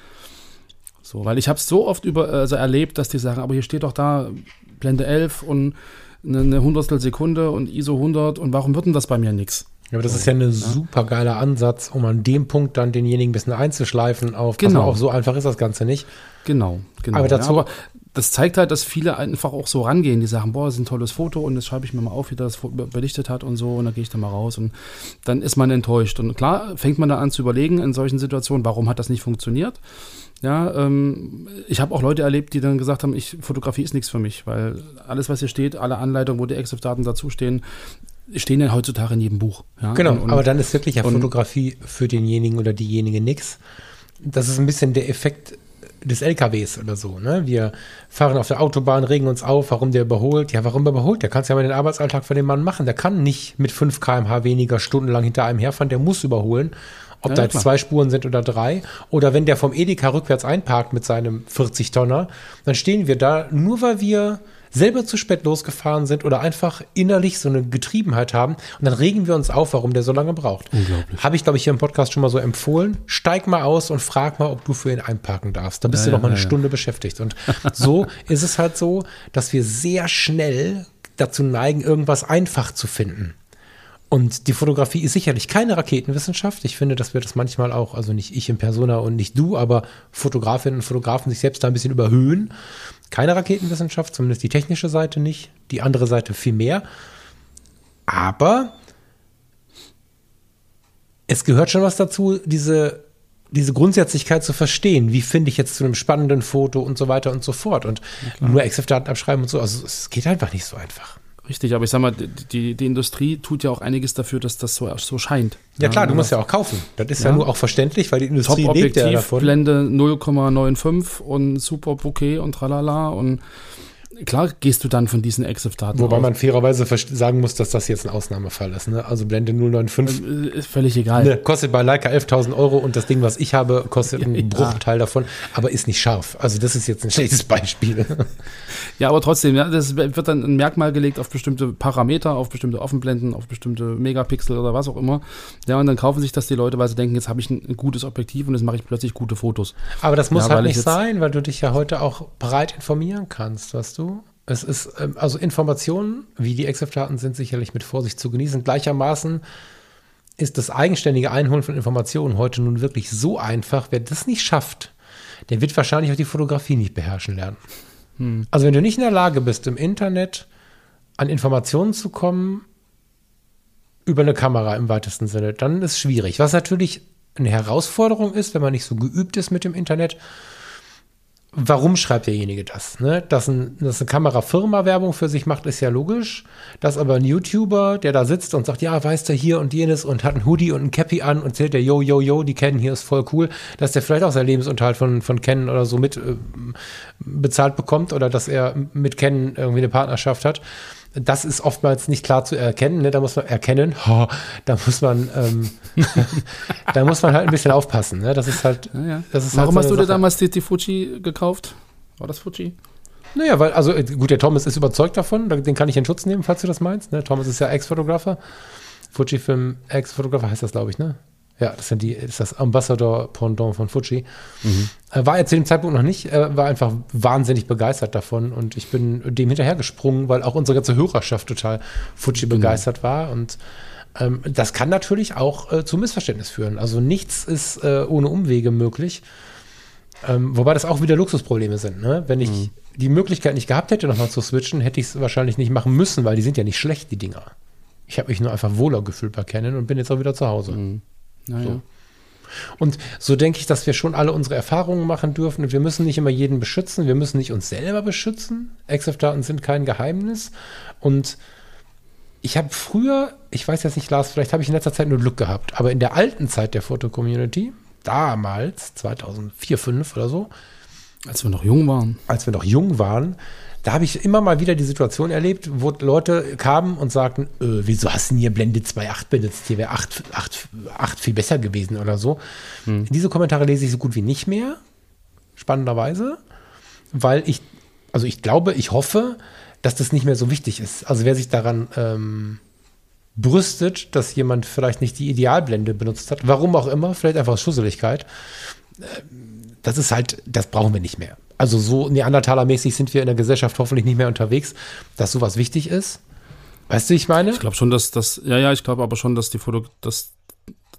So, weil ich habe es so oft über, also erlebt, dass die sagen, aber hier steht doch da Blende 11 und eine, eine Hundertstel Sekunde und ISO 100 und warum wird denn das bei mir nichts? Ja, aber das ist ja ein super geiler Ansatz, um an dem Punkt dann denjenigen ein bisschen einzuschleifen auf, Genau. auf, so einfach ist das Ganze nicht. Genau, genau. Aber dazu- ja, aber das zeigt halt, dass viele einfach auch so rangehen, die sagen, boah, das ist ein tolles Foto und das schreibe ich mir mal auf, wie das belichtet hat und so und dann gehe ich da mal raus und dann ist man enttäuscht. Und klar fängt man dann an zu überlegen in solchen Situationen, warum hat das nicht funktioniert? Ja, ähm, ich habe auch Leute erlebt, die dann gesagt haben, ich Fotografie ist nichts für mich, weil alles, was hier steht, alle Anleitungen, wo die Exif-Daten dazustehen, stehen ja heutzutage in jedem Buch. Ja? Genau, Und- und- aber dann ist wirklich ja Fotografie für denjenigen oder diejenige nix. Das ist ein bisschen der Effekt des LKWs oder so. Ne? Wir fahren auf der Autobahn, regen uns auf, warum der überholt. Ja, warum überholt? Der kann ja mal den Arbeitsalltag von dem Mann machen. Der kann nicht mit 5 km/h weniger stundenlang hinter einem herfahren. Der muss überholen. Ob Ja, da jetzt klar. zwei Spuren sind oder drei. Oder wenn der vom Edeka rückwärts einparkt mit seinem 40-Tonner, dann stehen wir da, nur weil wir selber zu spät losgefahren sind oder einfach innerlich so eine Getriebenheit haben. Und dann regen wir uns auf, warum der so lange braucht. Unglaublich. Habe ich, glaube ich, hier im Podcast schon mal so empfohlen. Steig mal aus und frag mal, ob du für ihn einparken darfst. Da bist Ja, du noch mal eine ja, ja. Stunde beschäftigt. Und so ist es halt so, dass wir sehr schnell dazu neigen, irgendwas einfach zu finden. Und die Fotografie ist sicherlich keine Raketenwissenschaft. Ich finde, dass wir das manchmal auch, also nicht ich in Persona und nicht du, aber Fotografinnen und Fotografen sich selbst da ein bisschen überhöhen. Keine Raketenwissenschaft, zumindest die technische Seite nicht, die andere Seite viel mehr. Aber es gehört schon was dazu, diese, diese Grundsätzlichkeit zu verstehen. Wie finde ich jetzt zu einem spannenden Foto und so weiter und so fort. Und nur EXIF-Daten abschreiben und so. Also es geht einfach nicht so einfach. Richtig, aber ich sag mal, die, die Industrie tut ja auch einiges dafür, dass das so, so scheint. Ja klar, du musst ja auch kaufen. Das ist ja, Ja. nur auch verständlich, weil die Industrie lebt ja davon. Blende 0,95 und super Bouquet und tralala und klar gehst du dann von diesen EXIF-Daten Wobei aus. man fairerweise sagen muss, dass das jetzt ein Ausnahmefall ist. Ne? Also Blende 095 Äh, ist völlig egal. ne, kostet bei Leica 11.000 Euro und das Ding, was ich habe, kostet einen Ja. Bruchteil davon, aber ist nicht scharf. Also das ist jetzt ein schlechtes Beispiel. Ja, aber trotzdem, ja, das wird dann ein Merkmal gelegt auf bestimmte Parameter, auf bestimmte Offenblenden, auf bestimmte Megapixel oder was auch immer. Ja, und dann kaufen sich das die Leute, weil sie denken, jetzt habe ich ein, ein gutes Objektiv und jetzt mache ich plötzlich gute Fotos. Aber das muss Ja, halt nicht sein, weil du dich ja heute auch breit informieren kannst, weißt du? Es ist, ähm, also Informationen, wie die EXIF-Daten sind, sicherlich mit Vorsicht zu genießen. Gleichermaßen ist das eigenständige Einholen von Informationen heute nun wirklich so einfach. Wer das nicht schafft, der wird wahrscheinlich auch die Fotografie nicht beherrschen lernen. Also wenn du nicht in der Lage bist, im Internet an Informationen zu kommen, über eine Kamera im weitesten Sinne, dann ist es schwierig. Was natürlich eine Herausforderung ist, wenn man nicht so geübt ist mit dem Internet. Warum schreibt derjenige das? Ne? Dass, ein, dass eine Kamerafirma Werbung für sich macht, ist ja logisch. Dass aber ein YouTuber, der da sitzt und sagt, ja, weißt du, hier und jenes und hat ein Hoodie und ein Cappy an und zählt der, yo, yo, yo, die kennen hier ist voll cool, dass der vielleicht auch seinen Lebensunterhalt von, von Kennen oder so mit äh, bezahlt bekommt oder dass er mit Kennen irgendwie eine Partnerschaft hat. Das ist oftmals nicht klar zu erkennen. Ne? Da muss man erkennen, ha, da muss man, ähm, da muss man halt ein bisschen aufpassen. Ne? Das ist halt, Ja, ja. das ist Warum halt hast so du eine dir Sache. damals die, die Fuji gekauft? War das Fuji? Naja, weil, also gut, der Thomas ist überzeugt davon, da- den kann ich in Schutz nehmen, falls du das meinst. Ne? Thomas ist ja Ex-Fotografer. Fujifilm Ex-Fotografer heißt das, glaube ich, ne? Ja, das sind die, ist das Ambassador-Pendant von Fuji. Äh, War er zu dem Zeitpunkt noch nicht, war einfach wahnsinnig begeistert davon und ich bin dem hinterhergesprungen, weil auch unsere ganze Hörerschaft total Fuji begeistert war und ähm, das kann natürlich auch äh, zu Missverständnis führen. Also nichts ist äh, ohne Umwege möglich. Ähm, wobei das auch wieder Luxusprobleme sind. Ne? Wenn ich die Möglichkeit nicht gehabt hätte, nochmal zu switchen, hätte ich es wahrscheinlich nicht machen müssen, weil die sind ja nicht schlecht, die Dinger. Ich habe mich nur einfach wohler gefühlt bei Canon und bin jetzt auch wieder zu Hause. Naja. So. Und so denke ich, dass wir schon alle unsere Erfahrungen machen dürfen und wir müssen nicht immer jeden beschützen, wir müssen nicht uns selber beschützen. EXIF-Daten sind kein Geheimnis und ich habe früher, ich weiß jetzt nicht, Lars, vielleicht habe ich in letzter Zeit nur Glück gehabt, aber in der alten Zeit der Foto-Community, damals, 2004, 2005 oder so, Als wir noch jung waren. als wir noch jung waren, da habe ich immer mal wieder die Situation erlebt, wo Leute kamen und sagten, äh, wieso hast du denn hier Blende 2.8 benutzt? Hier wäre 8, 8, 8 viel besser gewesen oder so. Diese Kommentare lese ich so gut wie nicht mehr, spannenderweise, weil ich, also ich glaube, ich hoffe, dass das nicht mehr so wichtig ist. Also wer sich daran ähm, brüstet, dass jemand vielleicht nicht die Idealblende benutzt hat, warum auch immer, vielleicht einfach aus Schusseligkeit, das ist halt, das brauchen wir nicht mehr. Also so Neandertaler-mäßig sind wir in der Gesellschaft hoffentlich nicht mehr unterwegs, dass sowas wichtig ist. Weißt du, wie ich meine? Ich glaube schon, dass das, ja, ja, ich glaube aber schon, dass die, Foto, dass,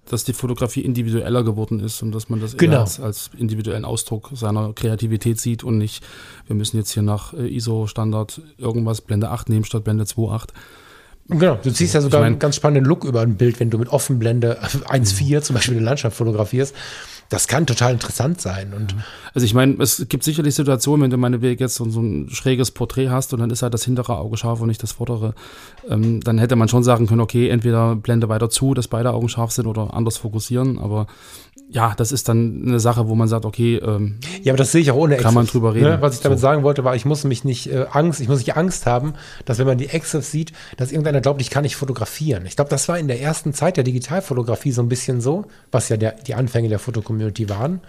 dass die Fotografie individueller geworden ist und dass man das Genau. als, als individuellen Ausdruck seiner Kreativität sieht und nicht, wir müssen jetzt hier nach äh, ISO-Standard irgendwas Blende 8 nehmen statt Blende 2.8. Genau, du ziehst ja sogar ich mein- einen ganz spannenden Look über ein Bild, wenn du mit Offenblende 1.4 zum Beispiel eine Landschaft fotografierst. Das kann total interessant sein. Und Also ich meine, es gibt sicherlich Situationen, wenn du meinetwegen jetzt so, so ein schräges Porträt hast und dann ist halt das hintere Auge scharf und nicht das vordere, ähm, dann hätte man schon sagen können, okay, entweder blende weiter zu, dass beide Augen scharf sind oder anders fokussieren, aber ja, das ist dann eine Sache, wo man sagt, okay, ähm, Ja, aber das sehe ich auch ohne Kann man drüber reden. Ne? Was ich damit So. sagen wollte, war, ich muss mich nicht äh, Angst, ich muss nicht Angst haben, dass wenn man die Exif sieht, dass irgendeiner glaubt, ich kann nicht fotografieren. Ich glaube, das war in der ersten Zeit der Digitalfotografie so ein bisschen so, was ja der, die Anfänge der Fotocommunity waren,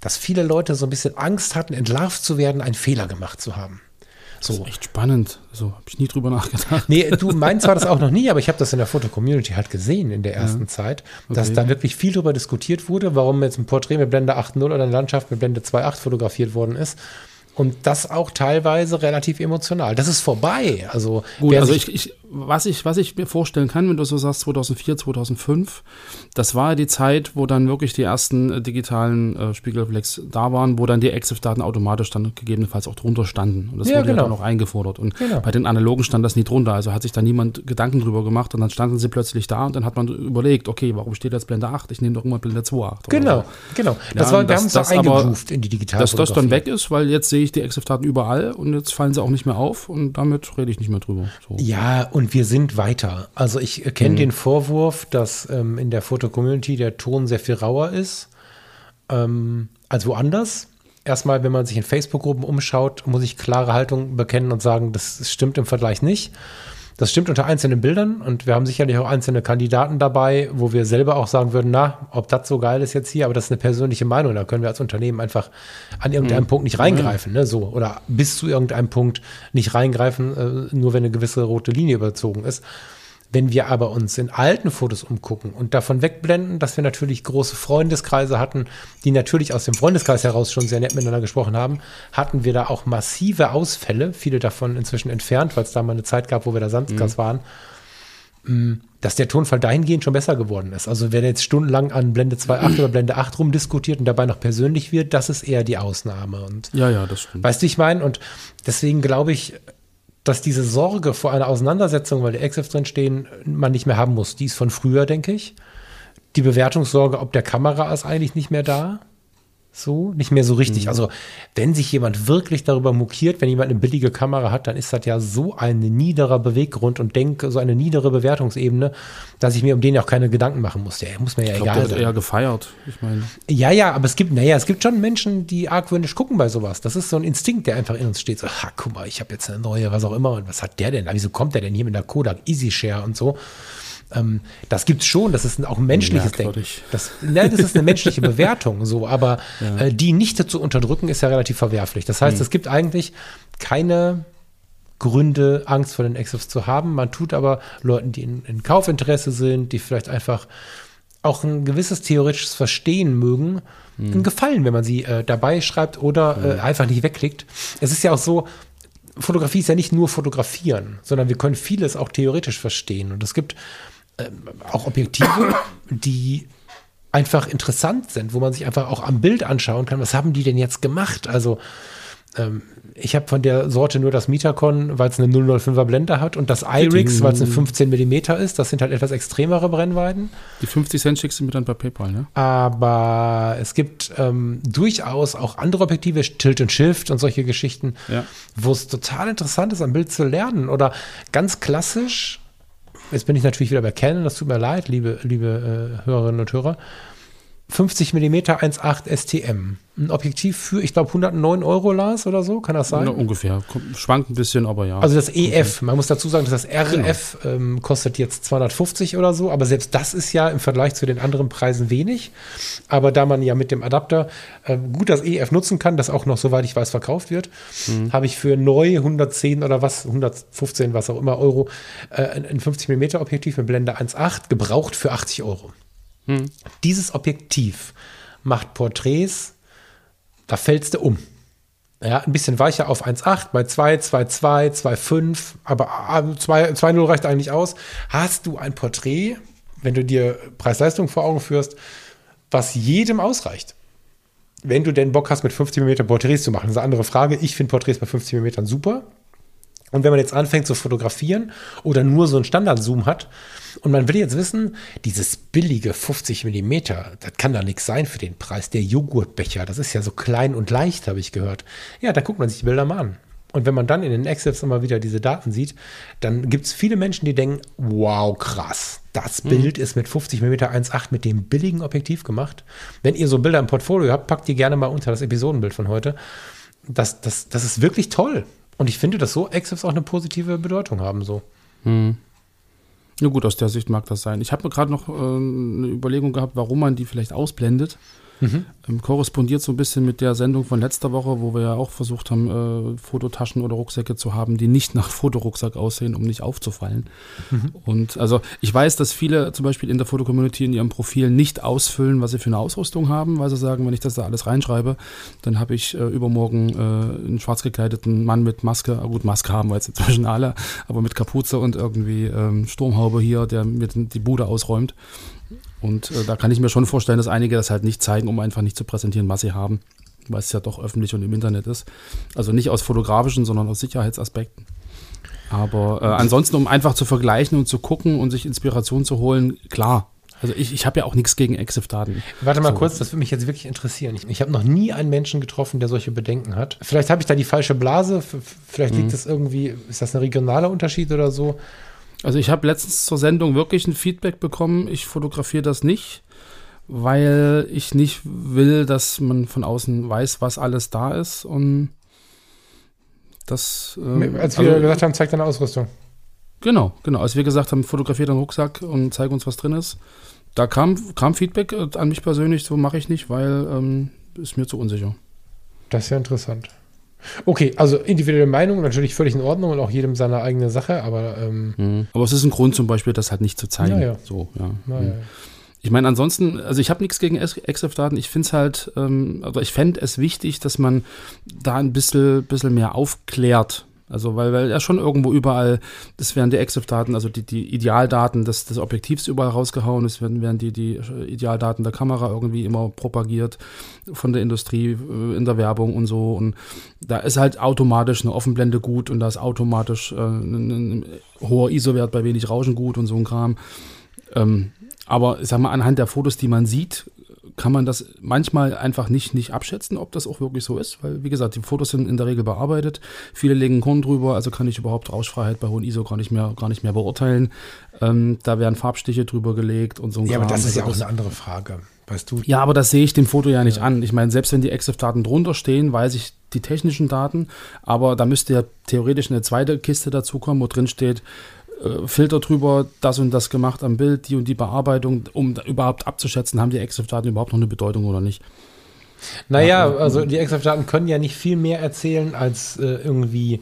dass viele Leute so ein bisschen Angst hatten, entlarvt zu werden, einen Fehler gemacht zu haben. So. echt spannend. So habe ich nie drüber nachgedacht. Nee, du meinst zwar das auch noch nie, aber ich habe das in der Foto-Community halt gesehen in der ersten Zeit, dass Okay. da wirklich viel darüber diskutiert wurde, warum jetzt ein Porträt mit Blende 8.0 oder eine Landschaft mit Blende 2.8 fotografiert worden ist. Und das auch teilweise relativ emotional. Das ist vorbei. Also, Gut, also ich, ich, was, ich, was ich mir vorstellen kann, wenn du so sagst 2004, 2005, das war ja die Zeit, wo dann wirklich die ersten äh, digitalen äh, Spiegelreflex da waren, wo dann die EXIF-Daten automatisch dann gegebenenfalls auch drunter standen. Und das Ja, wurde genau. ja dann auch eingefordert. Und Genau. bei den analogen stand das nie drunter. Also hat sich da niemand Gedanken drüber gemacht und dann standen sie plötzlich da und dann hat man überlegt, okay, warum steht jetzt Blende 8? Ich nehme doch immer Blende 2.8. oder genau, so. genau. Das Ja, war, wir das- haben es eingegroovt in die Dass Digitalfotografie. das dann weg ist, weil jetzt sehe ich die EXIF-Daten überall und jetzt fallen sie auch nicht mehr auf und damit rede ich nicht mehr drüber. So. Ja, und wir sind weiter. Also ich kenne Mhm. den Vorwurf, dass ähm, in der Foto-Community der Ton sehr viel rauer ist ähm, als woanders. Erstmal, wenn man sich in Facebook-Gruppen umschaut, muss ich klare Haltung bekennen und sagen, das stimmt im Vergleich nicht. Das stimmt unter einzelnen Bildern und wir haben sicherlich auch einzelne Kandidaten dabei, wo wir selber auch sagen würden, na, ob das so geil ist jetzt hier, aber das ist eine persönliche Meinung. Da können wir als Unternehmen einfach an irgendeinem Punkt nicht reingreifen, ne, so oder bis zu irgendeinem Punkt nicht reingreifen, äh, nur wenn eine gewisse rote Linie überzogen ist. Wenn wir aber uns in alten Fotos umgucken und davon wegblenden, dass wir natürlich große Freundeskreise hatten, die natürlich aus dem Freundeskreis heraus schon sehr nett miteinander gesprochen haben, hatten wir da auch massive Ausfälle, viele davon inzwischen entfernt, weil es da mal eine Zeit gab, wo wir da Sandgas waren, m, dass der Tonfall dahingehend schon besser geworden ist. Also wer jetzt stundenlang an Blende 2.8 oder Blende 8 rumdiskutiert und dabei noch persönlich wird, das ist eher die Ausnahme. Und Ja, ja, das stimmt. Weißt du, ich meine? Und deswegen glaube ich, dass diese Sorge vor einer Auseinandersetzung, weil die EXIF drin stehen, man nicht mehr haben muss. Die ist von früher, denke ich. Die Bewertungssorge, ob der Kamera ist eigentlich nicht mehr da. So, nicht mehr so richtig. Also, wenn sich jemand wirklich darüber mokiert, wenn jemand eine billige Kamera hat, dann ist das ja so ein niederer Beweggrund und denke, so eine niedere Bewertungsebene, dass ich mir um den ja auch keine Gedanken machen muss. Der muss mir ja Ich glaube, egal der wird eher gefeiert. Ich meine, Ja, ja, aber es gibt, naja, es gibt schon Menschen, die argwöhnisch gucken bei sowas. Das ist so ein Instinkt, der einfach in uns steht. So, ha, guck mal, ich habe jetzt eine neue, was auch immer. Und was hat der denn? Wieso kommt der denn hier mit der Kodak Easy Share und so? Ähm, das gibt's schon. Das ist auch ein menschliches Denken. Das, ne, das ist eine menschliche Bewertung, so. Aber äh, die nicht zu unterdrücken, ist ja relativ verwerflich. Das heißt, es gibt eigentlich keine Gründe, Angst vor den Exifs zu haben. Man tut aber Leuten, die in, in Kaufinteresse sind, die vielleicht einfach auch ein gewisses theoretisches Verstehen mögen, einen Gefallen, wenn man sie äh, dabei schreibt oder äh, einfach nicht wegklickt. Es ist ja auch so, Fotografie ist ja nicht nur fotografieren, sondern wir können vieles auch theoretisch verstehen. Und es gibt ähm, auch Objektive, die einfach interessant sind, wo man sich einfach auch am Bild anschauen kann, was haben die denn jetzt gemacht? Also ähm, ich habe von der Sorte nur das Mitacon, weil es eine 005er Blende hat und das iRix, weil es eine 15 mm ist. Das sind halt etwas extremere Brennweiten. die 50 Cent schickst du mir dann bei PayPal, ne? Aber es gibt ähm, durchaus auch andere Objektive, Tilt und Shift und solche Geschichten, Ja. wo es total interessant ist, am Bild zu lernen. Oder ganz klassisch, jetzt bin ich natürlich wieder bei Canon, das tut mir leid, liebe, liebe äh, Hörerinnen und Hörer. 50 mm 1.8 STM. Ein Objektiv für, ich glaube, 109 Euro, Lars, oder so, kann das sein? Ja, ungefähr. Schwankt ein bisschen, aber ja. Also das EF, man muss dazu sagen, dass das Genau. RF ähm, kostet jetzt 250 oder so, aber selbst das ist ja im Vergleich zu den anderen Preisen wenig. Aber da man ja mit dem Adapter ähm, gut das EF nutzen kann, das auch noch, soweit ich weiß, verkauft wird, Mhm. habe ich für neu 110 oder was, 115, was auch immer Euro, äh, ein ein 50 mm Objektiv mit Blende 1.8 gebraucht für 80 Euro. Hm. Dieses Objektiv macht Porträts, da fällst du um. Ja, ein bisschen weicher auf 1,8, bei 2, 2,2, 2,5, aber ah, 2 2,0 reicht eigentlich aus. Hast du ein Porträt, wenn du dir Preis-Leistung vor Augen führst, was jedem ausreicht. Wenn du denn Bock hast, mit 50 mm Porträts zu machen. Das ist eine andere Frage. Ich finde Porträts bei 50 mm super. Und wenn man jetzt anfängt zu fotografieren oder nur so einen Standard-Zoom hat und man will jetzt wissen, dieses billige 50 Millimeter, das kann da nichts sein für den Preis. Der Joghurtbecher, das ist ja so klein und leicht, habe ich gehört. Ja, da guckt man sich die Bilder mal an. Und wenn man dann in den Excels immer wieder diese Daten sieht, dann gibt es viele Menschen, die denken, wow, krass, das Bild ist mit 50 mm 1.8 mit dem billigen Objektiv gemacht. Wenn ihr so Bilder im Portfolio habt, packt die gerne mal unter das Episodenbild von heute. Das, das, das ist wirklich toll. Und ich finde, dass so Excels auch eine positive Bedeutung haben. So. Ja gut, aus der Sicht mag das sein. Ich habe mir gerade noch äh, eine Überlegung gehabt, warum man die vielleicht ausblendet. Ähm, korrespondiert so ein bisschen mit der Sendung von letzter Woche, wo wir ja auch versucht haben, äh, Fototaschen oder Rucksäcke zu haben, die nicht nach Fotorucksack aussehen, um nicht aufzufallen. Und also ich weiß, dass viele zum Beispiel in der Fotocommunity in ihrem Profil nicht ausfüllen, was sie für eine Ausrüstung haben, weil sie sagen, wenn ich das da alles reinschreibe, dann habe ich äh, übermorgen äh, einen schwarz gekleideten Mann mit Maske, ah, gut, Maske haben wir jetzt inzwischen alle, aber mit Kapuze und irgendwie ähm, Sturmhaube hier, der mir die Bude ausräumt. Und äh, da kann ich mir schon vorstellen, dass einige das halt nicht zeigen, um einfach nicht zu präsentieren, was sie haben, weil es ja doch öffentlich und im Internet ist. Also nicht aus fotografischen, sondern aus Sicherheitsaspekten. Aber äh, ansonsten, um einfach zu vergleichen und zu gucken und sich Inspiration zu holen, klar. Also ich, ich habe ja auch nichts gegen Exif-Daten. Warte mal So. kurz, das würde mich jetzt wirklich interessieren. Ich, ich habe noch nie einen Menschen getroffen, der solche Bedenken hat. Vielleicht habe ich da die falsche Blase, vielleicht liegt es irgendwie, ist das ein regionaler Unterschied oder so? Also ich habe letztens zur Sendung wirklich ein Feedback bekommen, ich fotografiere das nicht, weil ich nicht will, dass man von außen weiß, was alles da ist und das... ähm, Als wir also- gesagt haben, zeig deine Ausrüstung. Genau, genau. Als wir gesagt haben, fotografier deinen Rucksack und zeig uns, was drin ist, da kam, kam Feedback äh, an mich persönlich, so mache ich nicht, weil ähm, ist mir zu unsicher. Das ist ja interessant. Okay, also individuelle Meinung natürlich völlig in Ordnung und auch jedem seine eigene Sache, aber ähm, Aber es ist ein Grund zum Beispiel, das halt nicht zu zeigen. Ja, ja. So, ja. naja. Ich meine, ansonsten, also ich habe nichts gegen EXIF-Daten. Ich finde es halt, ähm, also ich fände es wichtig, dass man da ein bisschen, bisschen mehr aufklärt. Also, weil, weil ja schon irgendwo überall, das werden die EXIF-Daten, also die, die Idealdaten des, des Objektivs überall rausgehauen, es werden, werden die, die Idealdaten der Kamera irgendwie immer propagiert von der Industrie, äh, in der Werbung und so. Und da ist halt automatisch eine Offenblende gut und da ist automatisch äh, ein, ein hoher ISO-Wert bei wenig Rauschen gut und so ein Kram. Ähm, aber ich sag mal, anhand der Fotos, die man sieht, kann man das manchmal einfach nicht, nicht abschätzen, ob das auch wirklich so ist. Weil, wie gesagt, die Fotos sind in der Regel bearbeitet. Viele legen Korn drüber, also kann ich überhaupt Rauschfreiheit bei hohen ISO gar nicht mehr, gar nicht mehr beurteilen. Ähm, da werden Farbstiche drüber gelegt und so ja, aber Kram. das ist ja auch Also eine andere Frage. Weißt du? ja, aber das sehe ich dem Foto ja nicht an. Ich meine, selbst wenn die EXIF-Daten drunter stehen, weiß ich die technischen Daten, aber da müsste ja theoretisch eine zweite Kiste dazukommen, wo drin steht, äh, Filter drüber, das und das gemacht am Bild, die und die Bearbeitung, um überhaupt abzuschätzen, haben die EXIF-Daten überhaupt noch eine Bedeutung oder nicht. Naja, also die Exif-Daten können ja nicht viel mehr erzählen als äh, irgendwie,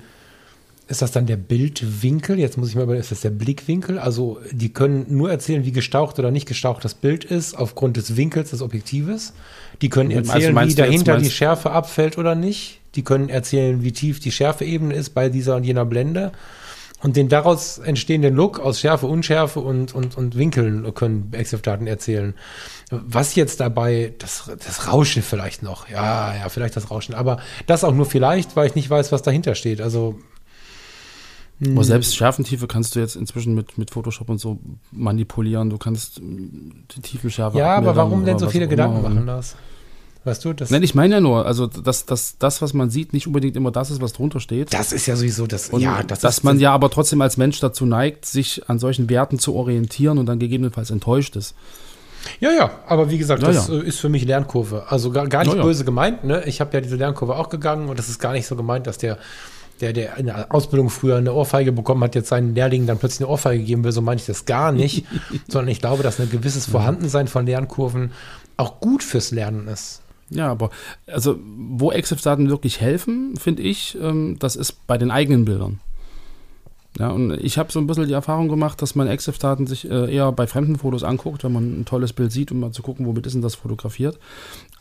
ist das dann der Bildwinkel? Jetzt muss ich mal überlegen, ist das der Blickwinkel? Also die können nur erzählen, wie gestaucht oder nicht gestaucht das Bild ist, aufgrund des Winkels des Objektives. Die können Also erzählen, meinst wie dahinter die Schärfe abfällt oder nicht. Die können erzählen, wie tief die Schärfeebene ist bei dieser und jener Blende. Und den daraus entstehenden Look aus Schärfe, Unschärfe und, und, und Winkeln können EXIF-Daten erzählen. Was jetzt dabei, das, das Rauschen vielleicht noch, ja, ja, vielleicht das Rauschen, aber das auch nur vielleicht, weil ich nicht weiß, was dahinter steht. Also, Aber selbst Schärfentiefe kannst du jetzt inzwischen mit, mit Photoshop und so manipulieren. Du kannst die Tiefenschärfe ja, aber warum denn so viele Gedanken machen, Lars? Weißt du, das, Nein, ich meine ja nur, also dass, dass das, was man sieht, nicht unbedingt immer das ist, was drunter steht. das ist ja sowieso das, Und ja, das dass ist, man ja aber trotzdem als Mensch dazu neigt, sich an solchen Werten zu orientieren und dann gegebenenfalls enttäuscht ist. Ja, ja, aber wie gesagt, Ja, das ja. äh, ist für mich Lernkurve. Also gar, gar nicht Ja, ja. böse gemeint, ne? Ich habe ja diese Lernkurve auch gegangen und das ist gar nicht so gemeint, dass der, der, der in der Ausbildung früher eine Ohrfeige bekommen hat, jetzt seinen Lehrlingen dann plötzlich eine Ohrfeige geben will, so meine ich das gar nicht. sondern ich glaube, dass ein gewisses Vorhandensein von Lernkurven auch gut fürs Lernen ist. Ja, aber also wo EXIF-Daten wirklich helfen, finde ich, ähm, das ist bei den eigenen Bildern. Ja, und ich habe so ein bisschen die Erfahrung gemacht, dass man EXIF-Daten sich äh, eher bei fremden Fotos anguckt, wenn man ein tolles Bild sieht, um mal zu gucken, womit ist denn das fotografiert.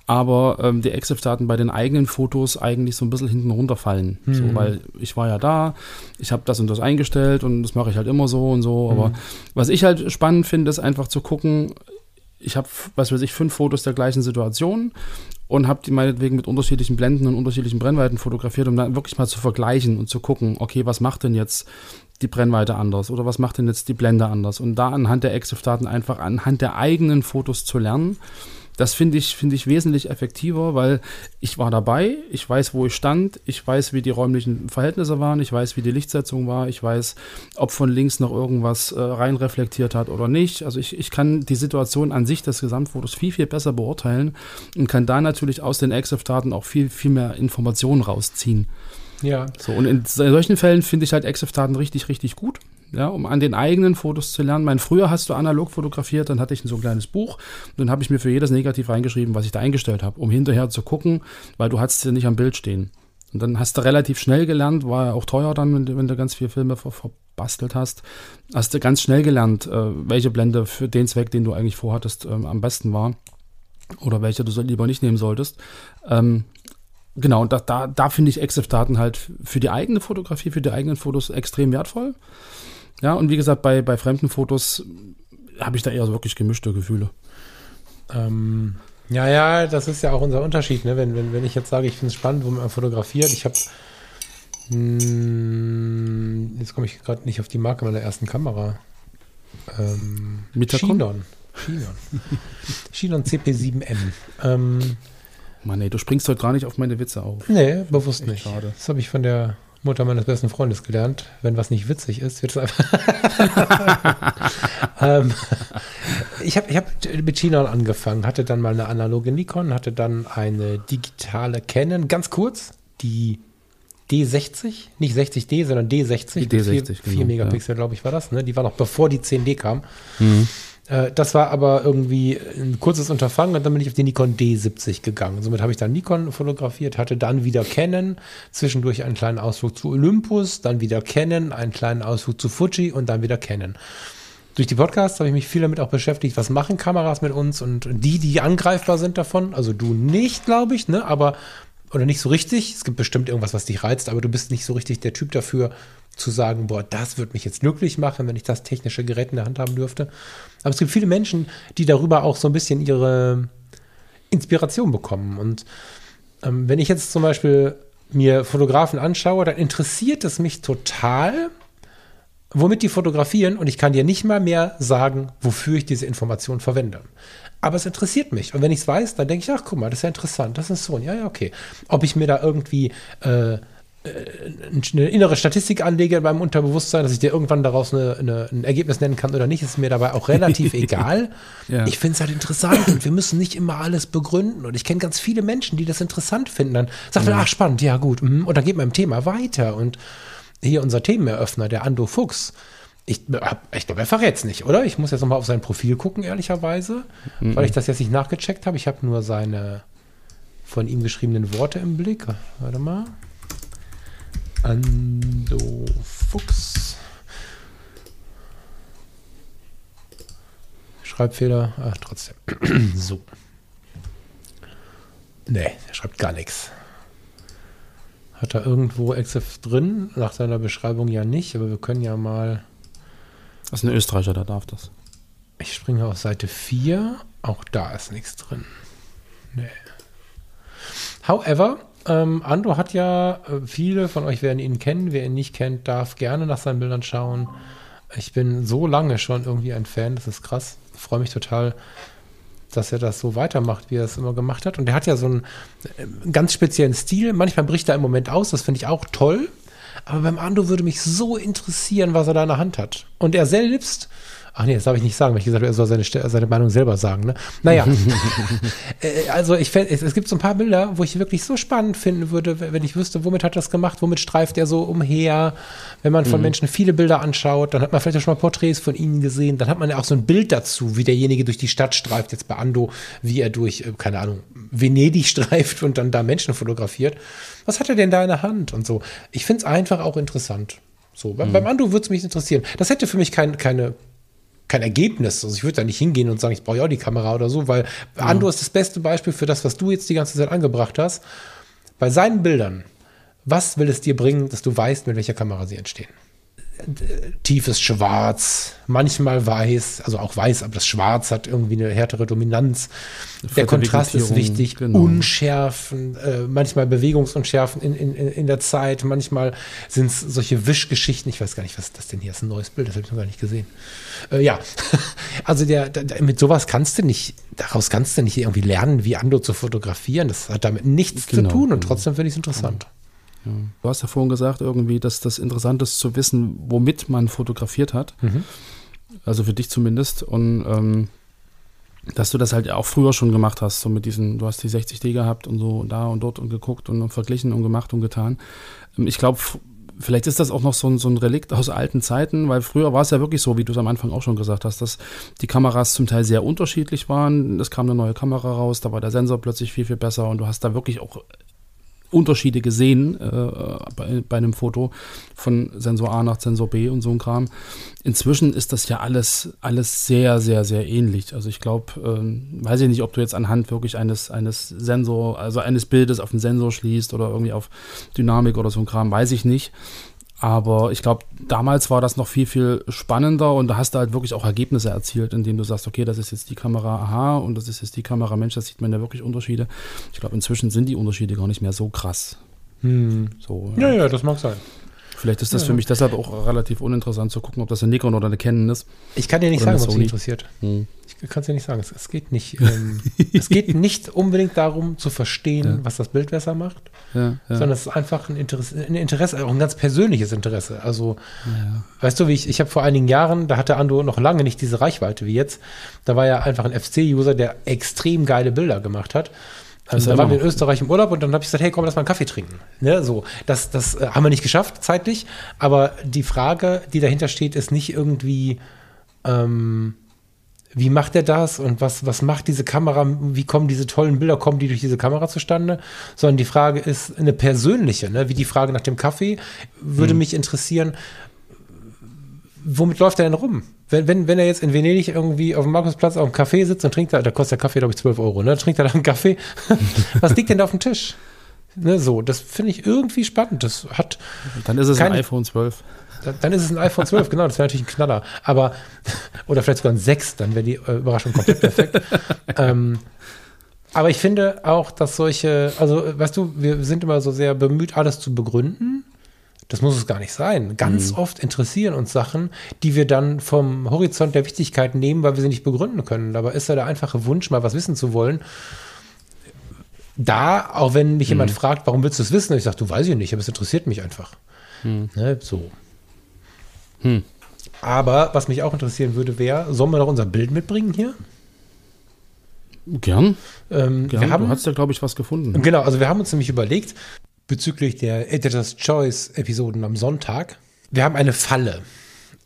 Aber ähm, die EXIF-Daten bei den eigenen Fotos eigentlich so ein bisschen hinten runterfallen. So, weil ich war ja da, ich habe das und das eingestellt und das mache ich halt immer so und so. Aber was ich halt spannend finde, ist einfach zu gucken, ich habe, was weiß ich, fünf Fotos der gleichen Situation und habe die meinetwegen mit unterschiedlichen Blenden und unterschiedlichen Brennweiten fotografiert, um dann wirklich mal zu vergleichen und zu gucken, okay, was macht denn jetzt die Brennweite anders oder was macht denn jetzt die Blende anders? Und da anhand der EXIF-Daten einfach anhand der eigenen Fotos zu lernen das finde ich, finde ich wesentlich effektiver, weil ich war dabei, ich weiß, wo ich stand, ich weiß, wie die räumlichen Verhältnisse waren, ich weiß, wie die Lichtsetzung war, ich weiß, ob von links noch irgendwas äh, reinreflektiert hat oder nicht. Also ich, ich kann die Situation an sich des Gesamtfotos viel, viel besser beurteilen und kann da natürlich aus den EXIF-Daten auch viel, viel mehr Informationen rausziehen. Ja. So, und in solchen Fällen finde ich halt EXIF-Daten richtig, richtig gut ja, um an den eigenen Fotos zu lernen. Mein früher hast du analog fotografiert, dann hatte ich so ein kleines Buch dann habe ich mir für jedes Negativ reingeschrieben, was ich da eingestellt habe, um hinterher zu gucken, weil du hattest ja nicht am Bild stehen. Und dann hast du relativ schnell gelernt, war ja auch teuer dann, wenn du, wenn du ganz viele Filme ver verbastelt hast, hast du ganz schnell gelernt, äh, welche Blende für den Zweck, den du eigentlich vorhattest, ähm, am besten war oder welche du lieber nicht nehmen solltest. Ähm, genau, und da, da, da finde ich EXIF-Daten halt für die eigene Fotografie, für die eigenen Fotos extrem wertvoll. Ja, und wie gesagt, bei, bei fremden Fotos habe ich da eher so wirklich gemischte Gefühle. Ähm, ja, ja, das ist ja auch unser Unterschied, ne? Wenn, wenn, wenn ich jetzt sage, ich finde es spannend, wo man fotografiert, ich habe hm, jetzt komme ich gerade nicht auf die Marke meiner ersten Kamera. Ähm, Chinon. Chinon. Chinon CP7M. Ähm, Mann, ey, du springst heute gar nicht auf meine Witze auf. Nee, bewusst nicht. Schade. Das habe ich von der Mutter meines besten Freundes gelernt. Wenn was nicht witzig ist, wird es einfach. ähm, ich habe ich hab mit Chinon angefangen, hatte dann mal eine analoge Nikon, hatte dann eine digitale Canon, ganz kurz, die D60, nicht 60D, sondern D60. Die D60, 4, genau, Megapixel, ja. glaube ich, war das. Ne? Die war noch bevor die 10D kam. Mhm. Äh, das war aber irgendwie ein kurzes Unterfangen und dann bin ich auf die Nikon D70 gegangen. Somit habe ich dann Nikon fotografiert, hatte dann wieder Canon, zwischendurch einen kleinen Ausflug zu Olympus, dann wieder Canon, einen kleinen Ausflug zu Fuji und dann wieder Canon. Durch die Podcasts habe ich mich viel damit auch beschäftigt, was machen Kameras mit uns und die, die angreifbar sind davon, also du nicht, glaube ich, ne, aber oder nicht so richtig. Es gibt bestimmt irgendwas, was dich reizt, aber du bist nicht so richtig der Typ dafür, zu sagen, boah, das würde mich jetzt glücklich machen, wenn ich das technische Gerät in der Hand haben dürfte. Aber es gibt viele Menschen, die darüber auch so ein bisschen ihre Inspiration bekommen. Und ähm, wenn ich jetzt zum Beispiel mir Fotografen anschaue, dann interessiert es mich total, womit die fotografieren und ich kann dir nicht mal mehr sagen, wofür ich diese Information verwende. Aber es interessiert mich. Und wenn ich es weiß, dann denke ich, ach guck mal, das ist ja interessant, das ist so. Ja, ja, okay. Ob ich mir da irgendwie äh, eine innere Statistik anlege beim Unterbewusstsein, dass ich dir irgendwann daraus eine, eine, ein Ergebnis nennen kann oder nicht, ist mir dabei auch relativ egal. Ja. Ich finde es halt interessant und wir müssen nicht immer alles begründen. Und ich kenne ganz viele Menschen, die das interessant finden. Dann sagt man, mhm. ach spannend, ja gut. Mhm. Und dann geht man im Thema weiter. Und hier unser Themeneröffner, der Ando Fuchs, ich, ich glaube, er verrät es nicht, oder? Ich muss jetzt nochmal auf sein Profil gucken, ehrlicherweise, mhm. weil ich das jetzt nicht nachgecheckt habe. Ich habe nur seine von ihm geschriebenen Worte im Blick. Warte mal. Ando Fuchs. Schreibfehler. Ach, trotzdem. so. Nee, er schreibt gar nichts. Hat er irgendwo Exif drin? Nach seiner Beschreibung ja nicht, aber wir können ja mal. Das ist ein Österreicher, der darf das. Ich springe auf Seite 4. Auch da ist nichts drin. Nee. However, ähm, Ando hat ja, äh, viele von euch werden ihn kennen. Wer ihn nicht kennt, darf gerne nach seinen Bildern schauen. Ich bin so lange schon irgendwie ein Fan, das ist krass. Ich freue mich total, dass er das so weitermacht, wie er es immer gemacht hat. Und er hat ja so einen, äh, ganz speziellen Stil. Manchmal bricht er im Moment aus, das finde ich auch toll. Aber beim Ando würde mich so interessieren, was er da in der Hand hat. Und er selbst Ach nee, das darf ich nicht sagen, weil ich gesagt habe, er soll seine, seine Meinung selber sagen. Ne? Naja, äh, also ich es, es gibt so ein paar Bilder, wo ich wirklich so spannend finden würde, wenn ich wüsste, womit hat er das gemacht, womit streift er so umher. Wenn man von mhm. Menschen viele Bilder anschaut, dann hat man vielleicht auch schon mal Porträts von ihnen gesehen, dann hat man ja auch so ein Bild dazu, wie derjenige durch die Stadt streift, jetzt bei Ando, wie er durch, äh, keine Ahnung, Venedig streift und dann da Menschen fotografiert. Was hat er denn da in der Hand und so? Ich finde es einfach auch interessant. So, mhm. beim Ando würde es mich interessieren. Das hätte für mich kein, keine kein Ergebnis. Also ich würde da nicht hingehen und sagen, ich brauche ja auch die Kamera oder so, weil ja. Ando ist das beste Beispiel für das, was du jetzt die ganze Zeit angebracht hast. Bei seinen Bildern, was will es dir bringen, dass du weißt, mit welcher Kamera sie entstehen? Tiefes Schwarz, manchmal weiß, also auch weiß, aber das Schwarz hat irgendwie eine härtere Dominanz. Der Kontrast ist wichtig, genau. Unschärfen, äh, manchmal Bewegungsunschärfen in, in, in der Zeit, manchmal sind es solche Wischgeschichten. Ich weiß gar nicht, was das denn hier ist, ein neues Bild, das habe ich noch gar nicht gesehen. Äh, ja, also der, der, mit sowas kannst du nicht, daraus kannst du nicht irgendwie lernen, wie Ando zu fotografieren. Das hat damit nichts Genau, zu tun und genau. trotzdem finde ich es interessant. Du hast ja vorhin gesagt, irgendwie, dass das interessant ist zu wissen, womit man fotografiert hat. Also für dich zumindest. Und ähm, dass du das halt auch früher schon gemacht hast, so mit diesen, du hast die 60D gehabt und so da und dort und geguckt und verglichen und gemacht und getan. Ähm, Ich glaube, vielleicht ist das auch noch so ein, so ein Relikt aus alten Zeiten, weil früher war es ja wirklich so, wie du es am Anfang auch schon gesagt hast, dass die Kameras zum Teil sehr unterschiedlich waren. Es kam eine neue Kamera raus, da war der Sensor plötzlich viel, viel besser und du hast da wirklich auch Unterschiede gesehen äh, bei, bei einem Foto von Sensor A nach Sensor B und so ein Kram. Inzwischen ist das ja alles, alles sehr, sehr, sehr ähnlich. Also ich glaube, ähm, weiß ich nicht, ob du jetzt anhand wirklich eines, eines Sensor, also eines Bildes auf den Sensor schließt oder irgendwie auf Dynamik oder so ein Kram, weiß ich nicht. Aber ich glaube, damals war das noch viel, viel spannender und da hast du halt wirklich auch Ergebnisse erzielt, indem du sagst, okay, das ist jetzt die Kamera, aha, und das ist jetzt die Kamera, Mensch, da sieht man ja wirklich Unterschiede. Ich glaube, inzwischen sind die Unterschiede gar nicht mehr so krass. So, Ja, ja, das mag sein. Vielleicht ist das für mich deshalb auch relativ uninteressant zu gucken, ob das eine Nikon oder eine Canon ist. Ich kann dir nicht Oder sagen, was Sony. interessiert. Hm. Ich kann es dir nicht sagen. Es, es geht nicht. Ähm, es geht nicht unbedingt darum zu verstehen, Ja. was das Bild besser macht, Ja, sondern es ist einfach ein Interesse, ein Interesse, auch ein ganz persönliches Interesse. Also, weißt du, wie ich, ich habe vor einigen Jahren, da hatte Ando noch lange nicht diese Reichweite wie jetzt. Da war ja einfach ein FC-User, der extrem geile Bilder gemacht hat. Also, da waren wir in Österreich im Urlaub und dann habe ich gesagt, hey, komm, lass mal einen Kaffee trinken. Ne, so, das, das äh, haben wir nicht geschafft zeitlich, aber die Frage, die dahinter steht, ist nicht irgendwie, ähm, wie macht er das und was, was macht diese Kamera, wie kommen diese tollen Bilder, kommen die durch diese Kamera zustande, sondern die Frage ist eine persönliche, ne? wie die Frage nach dem Kaffee, würde mich interessieren, womit läuft er denn rum? Wenn, wenn, wenn er jetzt in Venedig irgendwie auf dem Markusplatz auf dem Café sitzt und trinkt da, da kostet der Kaffee, glaube ich, 12 Euro, ne? Trinkt er da einen Kaffee? Was liegt denn da auf dem Tisch? Ne, so, das finde ich irgendwie spannend. Das hat, Dann ist es ein iPhone 12. dann, ist es ein iPhone 12, genau, das wäre natürlich ein Knaller. Aber, oder vielleicht sogar ein 6, dann wäre die äh, Überraschung komplett perfekt. ähm, aber ich finde auch, dass solche, also weißt du, wir sind immer so sehr bemüht, alles zu begründen. Das muss es gar nicht sein. Ganz oft interessieren uns Sachen, die wir dann vom Horizont der Wichtigkeit nehmen, weil wir sie nicht begründen können. Dabei ist ja der einfache Wunsch, mal was wissen zu wollen. Da, auch wenn mich jemand fragt, warum willst du es wissen? Und ich sage, du weiß ich nicht, aber es interessiert mich einfach. Ne, so. Hm. Aber was mich auch interessieren würde, wäre, sollen wir noch unser Bild mitbringen hier? Gern. Ähm, Gern. wir haben, du hast ja, glaube ich, was gefunden. Genau, also wir haben uns nämlich überlegt, bezüglich der Editor's Choice Episoden am Sonntag, wir haben eine Falle.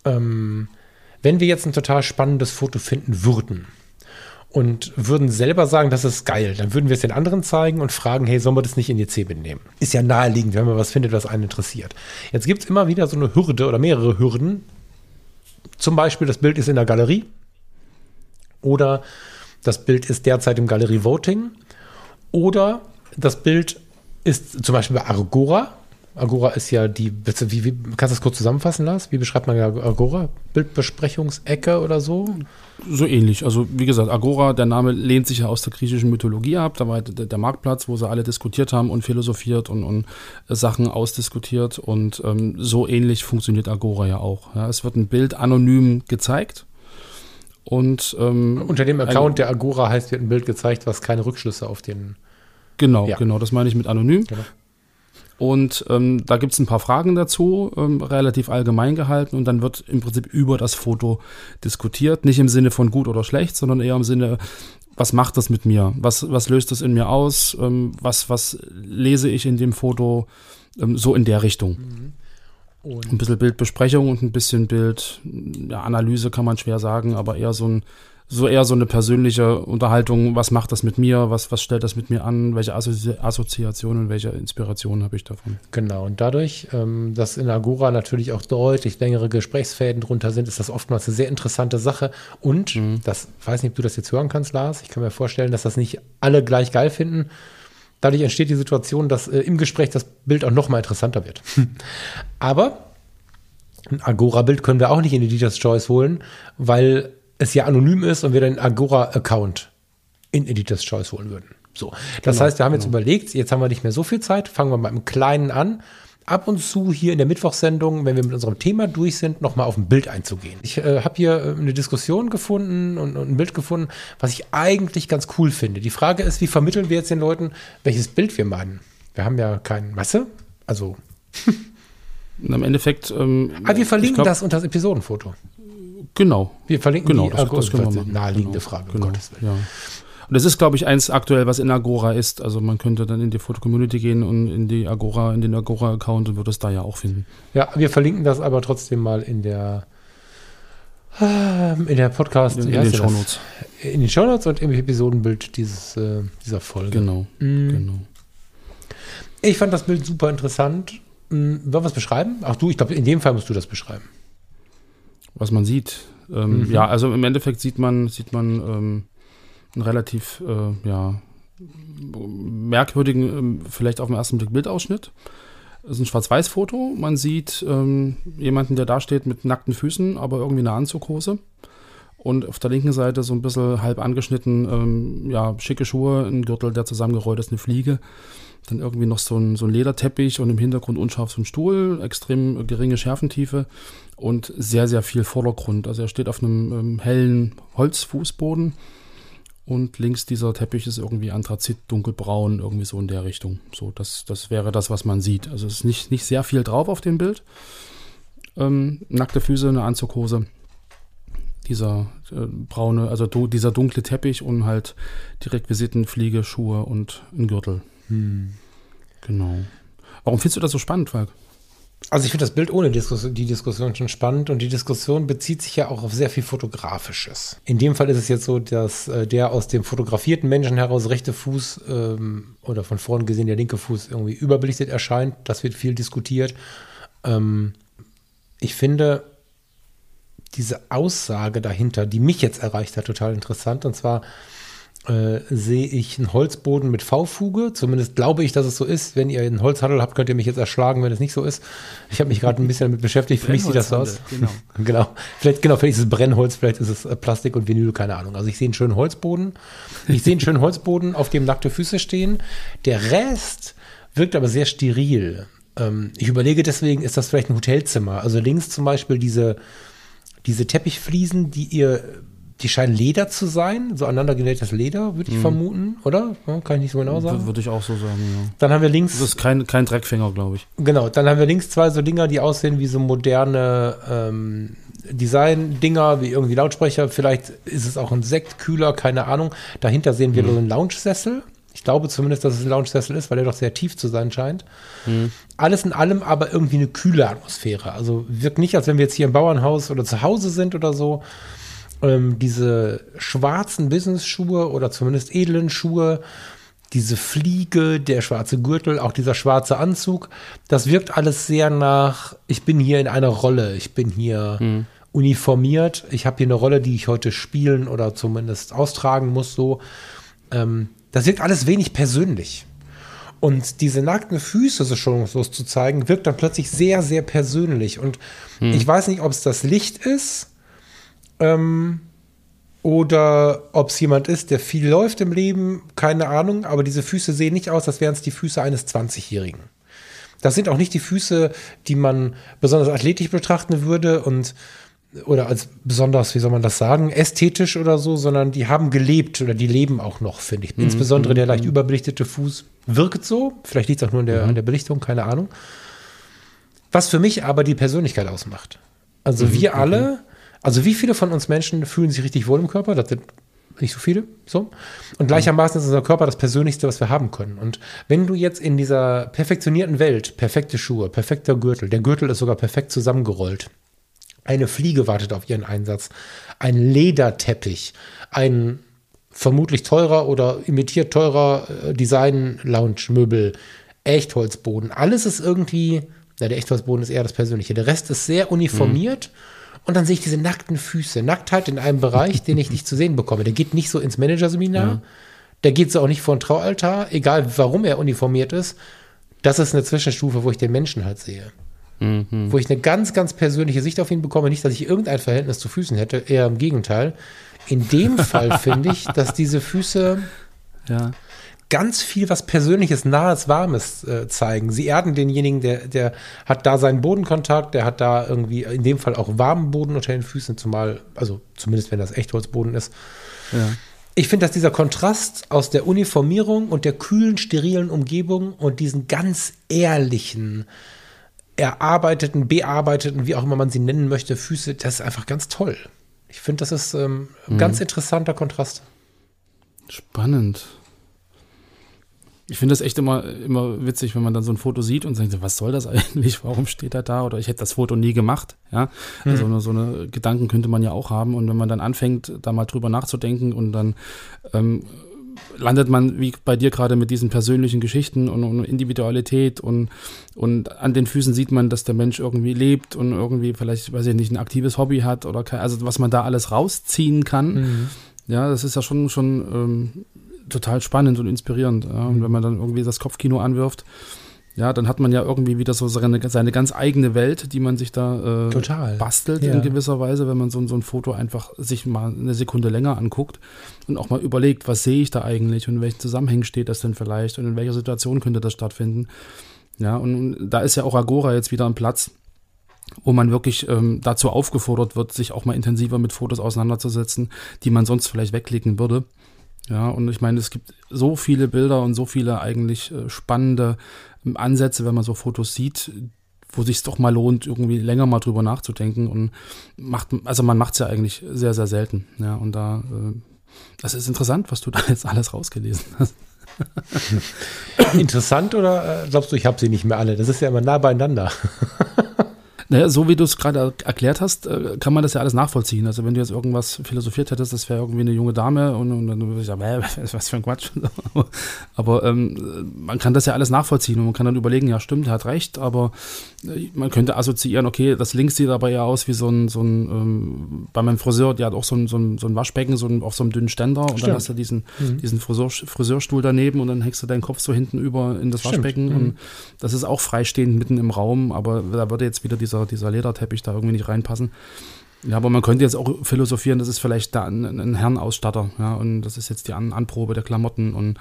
Ähm, wenn wir jetzt ein total spannendes Foto finden würden und würden selber sagen, das ist geil, dann würden wir es den anderen zeigen und fragen, hey, sollen wir das nicht in die C mitnehmen? Ist ja naheliegend, wenn man was findet, was einen interessiert. Jetzt gibt es immer wieder so eine Hürde oder mehrere Hürden. Zum Beispiel, das Bild ist in der Galerie oder das Bild ist derzeit im Galerie Voting oder das Bild ist zum Beispiel bei Agora. Agora ist ja die, wie, wie kannst du das kurz zusammenfassen, Lars? Wie beschreibt man Agora? Bildbesprechungsecke oder so? So ähnlich. Also wie gesagt, Agora, der Name lehnt sich ja aus der griechischen Mythologie ab. Da war der, der Marktplatz, wo sie alle diskutiert haben und philosophiert und, und äh, Sachen ausdiskutiert. Und ähm, so ähnlich funktioniert Agora ja auch. Ja, es wird ein Bild anonym gezeigt. Und ähm, Unter dem ein- Account der Agora heißt, wird ein Bild gezeigt, was keine Rückschlüsse auf den. Genau, Ja. genau, das meine ich mit anonym. Genau. Und ähm, da gibt es ein paar Fragen dazu, ähm, relativ allgemein gehalten und dann wird im Prinzip über das Foto diskutiert. Nicht im Sinne von gut oder schlecht, sondern eher im Sinne, was macht das mit mir? Was, was löst das in mir aus? Ähm, was, was lese ich in dem Foto? Ähm, so in der Richtung. Ein Und bisschen Bildbesprechung und ein bisschen Bild, ja, Analyse kann man schwer sagen, aber eher so ein, so eher so eine persönliche Unterhaltung, was macht das mit mir, was, was stellt das mit mir an, welche Assozi Assoziationen, welche Inspirationen habe ich davon. genau, und dadurch, ähm, dass in Agora natürlich auch deutlich längere Gesprächsfäden drunter sind, ist das oftmals eine sehr interessante Sache. Und, das weiß nicht, ob du das jetzt hören kannst, Lars, ich kann mir vorstellen, dass das nicht alle gleich geil finden. Dadurch entsteht die Situation, dass äh, im Gespräch das Bild auch noch mal interessanter wird. Aber Ein Agora-Bild können wir auch nicht in Editor's Choice holen, weil es ja anonym ist und wir den Agora-Account in Editor's Choice holen würden. So, das Genau, heißt, wir haben jetzt genau. überlegt, jetzt haben wir nicht mehr so viel Zeit, fangen wir mal im Kleinen an. Ab und zu hier in der Mittwochssendung, wenn wir mit unserem Thema durch sind, nochmal auf ein Bild einzugehen. Ich äh, habe hier äh, eine Diskussion gefunden und, und ein Bild gefunden, was ich eigentlich ganz cool finde. Die Frage ist, wie vermitteln wir jetzt den Leuten, welches Bild wir meinen? Wir haben ja keine Masse, also Und im Endeffekt. Ähm, Aber wir verlinken glaub, das unter das Episodenfoto. Genau. Wir verlinken Genau, die das, das können wir Agora- machen. naheliegende genau, Frage, um Genau, Gottes Willen. ja. Und das ist, glaube ich, eins aktuell, was in Agora ist. Also man könnte dann in die Foto-Community gehen und in die Agora, in den Agora-Account und würde es da ja auch finden. Ja, wir verlinken das aber trotzdem mal in der ähm, in der Podcast, In, in den? Shownotes. in den Shownotes und im Episodenbild dieses, äh, dieser Folge. Genau. Mm. genau. Ich fand das Bild super interessant. Mm, Wollen wir es beschreiben? Ach du, ich glaube, in dem Fall musst du das beschreiben. Was man sieht. Ähm, Mhm. Ja, also im Endeffekt sieht man, sieht man ähm, einen relativ, äh, ja, merkwürdigen, ähm, vielleicht auf den ersten Blick Bildausschnitt. Das ist ein Schwarz-Weiß-Foto. Man sieht ähm, jemanden, der da steht mit nackten Füßen, aber irgendwie eine Anzughose. Und auf der linken Seite so ein bisschen halb angeschnitten, ähm, ja, schicke Schuhe, ein Gürtel, der zusammengerollt ist, eine Fliege. Dann irgendwie noch so ein, so ein Lederteppich und im Hintergrund unscharf so ein Stuhl, extrem geringe Schärfentiefe und sehr, sehr viel Vordergrund. Also er steht auf einem ähm, hellen Holzfußboden und links dieser Teppich ist irgendwie Anthrazit, dunkelbraun, irgendwie so in der Richtung. So, das, das wäre das, was man sieht. Also es ist nicht, nicht sehr viel drauf auf dem Bild. Ähm, nackte Füße, eine Anzughose, dieser äh, braune, also du, dieser dunkle Teppich und halt die Requisiten, Fliege, Schuhe und ein Gürtel. Genau. Warum findest du das so spannend, Falk? Also ich finde das Bild ohne Diskussion, die Diskussion schon spannend und die Diskussion bezieht sich ja auch auf sehr viel Fotografisches. In dem Fall ist es jetzt so, dass äh, der aus dem fotografierten Menschen heraus rechte Fuß ähm, oder von vorn gesehen der linke Fuß irgendwie überbelichtet erscheint. Das wird viel diskutiert. Ähm, ich finde diese Aussage dahinter, die mich jetzt erreicht hat, total interessant. Und zwar äh, sehe ich einen Holzboden mit V-Fuge. Zumindest glaube ich, dass es so ist. Wenn ihr einen Holzhandel habt, könnt ihr mich jetzt erschlagen, wenn es nicht so ist. Ich habe mich gerade ein bisschen damit beschäftigt. Für mich sieht das so aus. Genau. genau. Vielleicht, genau, vielleicht ist es Brennholz, vielleicht ist es äh, Plastik und Vinyl, keine Ahnung. Also ich sehe einen schönen Holzboden. Ich sehe einen schönen Holzboden, auf dem nackte Füße stehen. Der Rest wirkt aber sehr steril. Ähm, ich überlege deswegen, ist das vielleicht ein Hotelzimmer? Also links zum Beispiel diese, diese Teppichfliesen, die ihr, die scheinen Leder zu sein, so aneinandergenähtes Leder, würde ich vermuten, oder? Ja, kann ich nicht so genau sagen. Würde ich auch so sagen, ja. Dann haben wir links, Das ist kein, kein Dreckfänger, glaube ich. genau, dann haben wir links zwei so Dinger, die aussehen wie so moderne ähm, Design-Dinger, wie irgendwie Lautsprecher. Vielleicht ist es auch ein Sektkühler, keine Ahnung. Dahinter sehen wir so einen Lounge-Sessel. Ich glaube zumindest, dass es ein Lounge-Sessel ist, weil er doch sehr tief zu sein scheint. Alles in allem aber irgendwie eine kühle Atmosphäre. Also wirkt nicht, als wenn wir jetzt hier im Bauernhaus oder zu Hause sind oder so. Ähm, diese schwarzen Business-Schuhe oder zumindest edlen Schuhe, diese Fliege, der schwarze Gürtel, auch dieser schwarze Anzug, das wirkt alles sehr nach, ich bin hier in einer Rolle, ich bin hier uniformiert, ich habe hier eine Rolle, die ich heute spielen oder zumindest austragen muss, so. Ähm, das wirkt alles wenig persönlich. Und diese nackten Füße so schonungslos zu zeigen, wirkt dann plötzlich sehr, sehr persönlich. Und ich weiß nicht, ob es das Licht ist ähm, oder ob es jemand ist, der viel läuft im Leben, keine Ahnung. Aber diese Füße sehen nicht aus, als wären es die Füße eines 20-Jährigen. Das sind auch nicht die Füße, die man besonders athletisch betrachten würde und oder als besonders, wie soll man das sagen, ästhetisch oder so, sondern die haben gelebt oder die leben auch noch, finde ich. Insbesondere der leicht überbelichtete Fuß wirkt so. Vielleicht liegt es auch nur an der, an der Belichtung, keine Ahnung. Was für mich aber die Persönlichkeit ausmacht. Also wir alle, also wie viele von uns Menschen fühlen sich richtig wohl im Körper? Das sind nicht so viele, so. Und gleichermaßen ist unser Körper das Persönlichste, was wir haben können. Und wenn du jetzt in dieser perfektionierten Welt, perfekte Schuhe, perfekter Gürtel, der Gürtel ist sogar perfekt zusammengerollt, eine Fliege wartet auf ihren Einsatz, ein Lederteppich, ein vermutlich teurer oder imitiert teurer äh, Design-Lounge-Möbel, Echtholzboden, alles ist irgendwie, na, der Echtholzboden ist eher das Persönliche. Der Rest ist sehr uniformiert. Und dann sehe ich diese nackten Füße. Nacktheit in einem Bereich, den ich nicht zu sehen bekomme. Der geht nicht so ins Managerseminar. Der geht so auch nicht vor ein Traualtar, egal warum er uniformiert ist. Das ist eine Zwischenstufe, wo ich den Menschen halt sehe. wo ich eine ganz, ganz persönliche Sicht auf ihn bekomme. Nicht, dass ich irgendein Verhältnis zu Füßen hätte, eher im Gegenteil. In dem Fall finde ich, dass diese Füße Ja. Ganz viel was Persönliches, Nahes, Warmes äh, zeigen. Sie erden denjenigen, der, der hat da seinen Bodenkontakt, der hat da irgendwie in dem Fall auch warmen Boden unter den Füßen, zumal, also zumindest wenn das Echtholzboden ist. Ja. Ich finde, dass dieser Kontrast aus der Uniformierung und der kühlen, sterilen Umgebung und diesen ganz ehrlichen, erarbeiteten, bearbeiteten, wie auch immer man sie nennen möchte, Füße, das ist einfach ganz toll. Ich finde, das ist ähm, ein ganz interessanter Kontrast. Spannend. Ich finde das echt immer, immer witzig, wenn man dann so ein Foto sieht und denkt, was soll das eigentlich? Warum steht er da? Oder ich hätte das Foto nie gemacht. Ja, also Mhm. so eine Gedanken könnte man ja auch haben. Und wenn man dann anfängt, da mal drüber nachzudenken und dann ähm, landet man, wie bei dir gerade, mit diesen persönlichen Geschichten und, und Individualität und, und an den Füßen sieht man, dass der Mensch irgendwie lebt und irgendwie vielleicht, weiß ich nicht, ein aktives Hobby hat oder kein, also was man da alles rausziehen kann. Ja, das ist ja schon, schon ähm, total spannend und inspirierend. Ja. Und wenn man dann irgendwie das Kopfkino anwirft, ja, dann hat man ja irgendwie wieder so seine, seine ganz eigene Welt, die man sich da äh, Total. bastelt Ja. in gewisser Weise, wenn man so, so ein Foto einfach sich mal eine Sekunde länger anguckt und auch mal überlegt, was sehe ich da eigentlich und in welchen Zusammenhängen steht das denn vielleicht und in welcher Situation könnte das stattfinden. Ja, und, und da ist ja auch Agora jetzt wieder ein Platz, wo man wirklich ähm, dazu aufgefordert wird, sich auch mal intensiver mit Fotos auseinanderzusetzen, die man sonst vielleicht wegklicken würde. Ja, und ich meine, es gibt so viele Bilder und so viele eigentlich äh, spannende ähm, Ansätze, wenn man so Fotos sieht, wo sich doch mal lohnt, irgendwie länger mal drüber nachzudenken und macht, also man macht es ja eigentlich sehr, sehr selten. Ja, und da, äh, das ist interessant, was du da jetzt alles rausgelesen hast. Interessant oder äh, glaubst du, ich habe sie nicht mehr alle? Das ist ja immer nah beieinander. Naja, so wie du es gerade erklärt hast, äh, kann man das ja alles nachvollziehen. Also wenn du jetzt irgendwas philosophiert hättest, das wäre irgendwie eine junge Dame und, und dann würde ich sagen, äh, was für ein Quatsch. aber ähm, man kann das ja alles nachvollziehen und man kann dann überlegen, ja stimmt, er hat recht, aber äh, man könnte assoziieren, okay, das links sieht aber eher aus wie so ein, so ein ähm, bei meinem Friseur, der hat auch so ein, so ein, so ein Waschbecken, so ein, auf so einem dünnen Ständer und dann hast du diesen, diesen Friseur, Friseurstuhl daneben und dann hängst du deinen Kopf so hinten über in das Stimmt. Waschbecken und das ist auch freistehend mitten im Raum, aber da würde jetzt wieder dieser, dieser Lederteppich da irgendwie nicht reinpassen. Ja, aber man könnte jetzt auch philosophieren, das ist vielleicht da ein, ein Herrenausstatter, ja, und das ist jetzt die An Anprobe der Klamotten und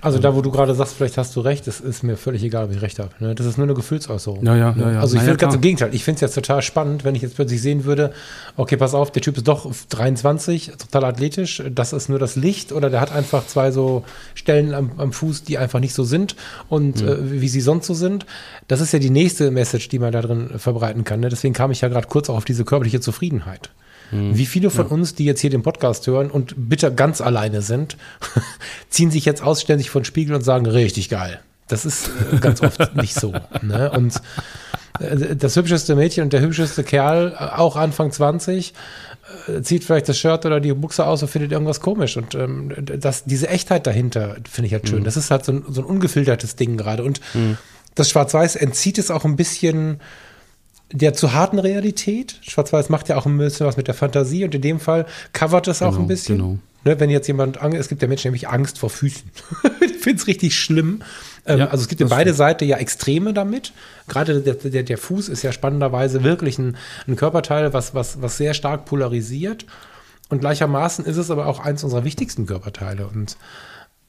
Also da, wo du gerade sagst, vielleicht hast du recht, es ist mir völlig egal, ob ich recht habe. Ne? Das ist nur eine Gefühlsäußerung. Ja, ja, ne? ja, ja. Also ich Na ja, finde ganz im Gegenteil. Ich finde es jetzt total spannend, wenn ich jetzt plötzlich sehen würde, okay, pass auf, der Typ ist doch 23, total athletisch, das ist nur das Licht oder der hat einfach zwei so Stellen am, am Fuß, die einfach nicht so sind und äh, wie sie sonst so sind. Das ist ja die nächste Message, die man da drin verbreiten kann. Ne? Deswegen kam ich ja gerade kurz auch auf diese körperliche Zufriedenheit. Wie viele von uns, die jetzt hier den Podcast hören und bitte ganz alleine sind, ziehen sich jetzt aus, stellen sich vor den Spiegel und sagen, richtig geil. Das ist äh, ganz oft nicht so. Ne? Und äh, das hübscheste Mädchen und der hübscheste Kerl, äh, auch Anfang 20, äh, zieht vielleicht das Shirt oder die Buchse aus und findet irgendwas komisch. Und ähm, das, diese Echtheit dahinter finde ich halt schön. Das ist halt so ein, so ein ungefiltertes Ding gerade. Und das Schwarz-Weiß entzieht es auch ein bisschen der zu harten Realität. Schwarz-Weiß macht ja auch ein bisschen was mit der Fantasie und in dem Fall covert es auch Genau, ein bisschen. genau. Ne, wenn jetzt jemand, es gibt ja Menschen, nämlich Angst vor Füßen. ich finde es richtig schlimm. Ähm, Ja, also es gibt in beide. Seiten ja Extreme damit. Gerade der, der, der Fuß ist ja spannenderweise wirklich ein, ein Körperteil, was, was, was sehr stark polarisiert. Und gleichermaßen ist es aber auch eins unserer wichtigsten Körperteile. Und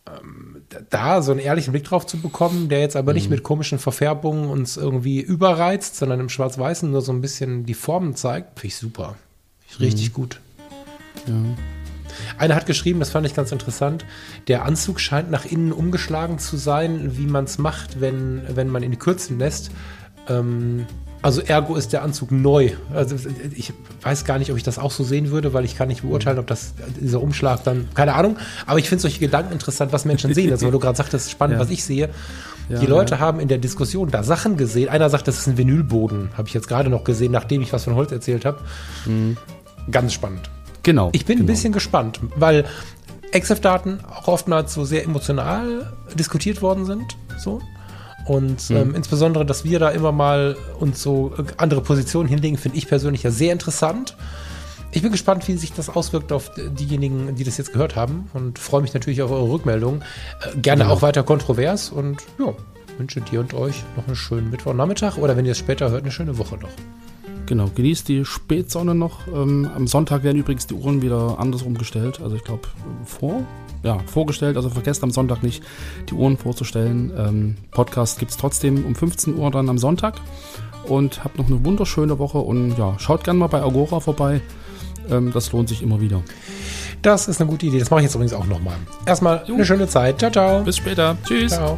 ähm, da so einen ehrlichen Blick drauf zu bekommen, der jetzt aber nicht mit komischen Verfärbungen uns irgendwie überreizt, sondern im Schwarz-Weißen nur so ein bisschen die Formen zeigt, finde ich super. Finde ich Richtig gut. ja. Einer hat geschrieben, das fand ich ganz interessant, der Anzug scheint nach innen umgeschlagen zu sein, wie man es macht, wenn, wenn man ihn die Kürzen lässt. Ähm, also ergo ist der Anzug neu. Also ich weiß gar nicht, ob ich das auch so sehen würde, weil ich kann nicht beurteilen, ob das dieser Umschlag dann, keine Ahnung. Aber ich finde solche Gedanken interessant, was Menschen sehen. Also weil du gerade sagtest, spannend, Ja. was ich sehe. Ja, die Leute ja. haben in der Diskussion da Sachen gesehen. Einer sagt, das ist ein Vinylboden. Habe ich jetzt gerade noch gesehen, nachdem ich was von Holz erzählt habe. Ganz spannend. Genau. Ich bin genau. ein bisschen gespannt, weil EXIF-Daten auch oftmals so sehr emotional diskutiert worden sind. So. Und Mhm. ähm, insbesondere, dass wir da immer mal uns so äh, andere Positionen hinlegen, finde ich persönlich ja sehr interessant. Ich bin gespannt, wie sich das auswirkt auf diejenigen, die das jetzt gehört haben und freue mich natürlich auf eure Rückmeldungen. Äh, gerne Ja. auch weiter kontrovers und ja, wünsche dir und euch noch einen schönen Mittwochnachmittag oder wenn ihr es später hört, eine schöne Woche noch. Genau, genießt die Spätsonne noch. Ähm, am Sonntag werden übrigens die Uhren wieder andersrum gestellt. Also ich glaube vor, ja, vorgestellt. Also vergesst am Sonntag nicht, die Uhren vorzustellen. Ähm, Podcast gibt es trotzdem um 15 Uhr dann am Sonntag. Und habt noch eine wunderschöne Woche und ja, schaut gerne mal bei Agora vorbei. Ähm, das lohnt sich immer wieder. Das ist eine gute Idee. Das mache ich jetzt übrigens auch nochmal. Erstmal eine schöne Zeit. Ciao, ciao. Bis später. Tschüss. Ciao.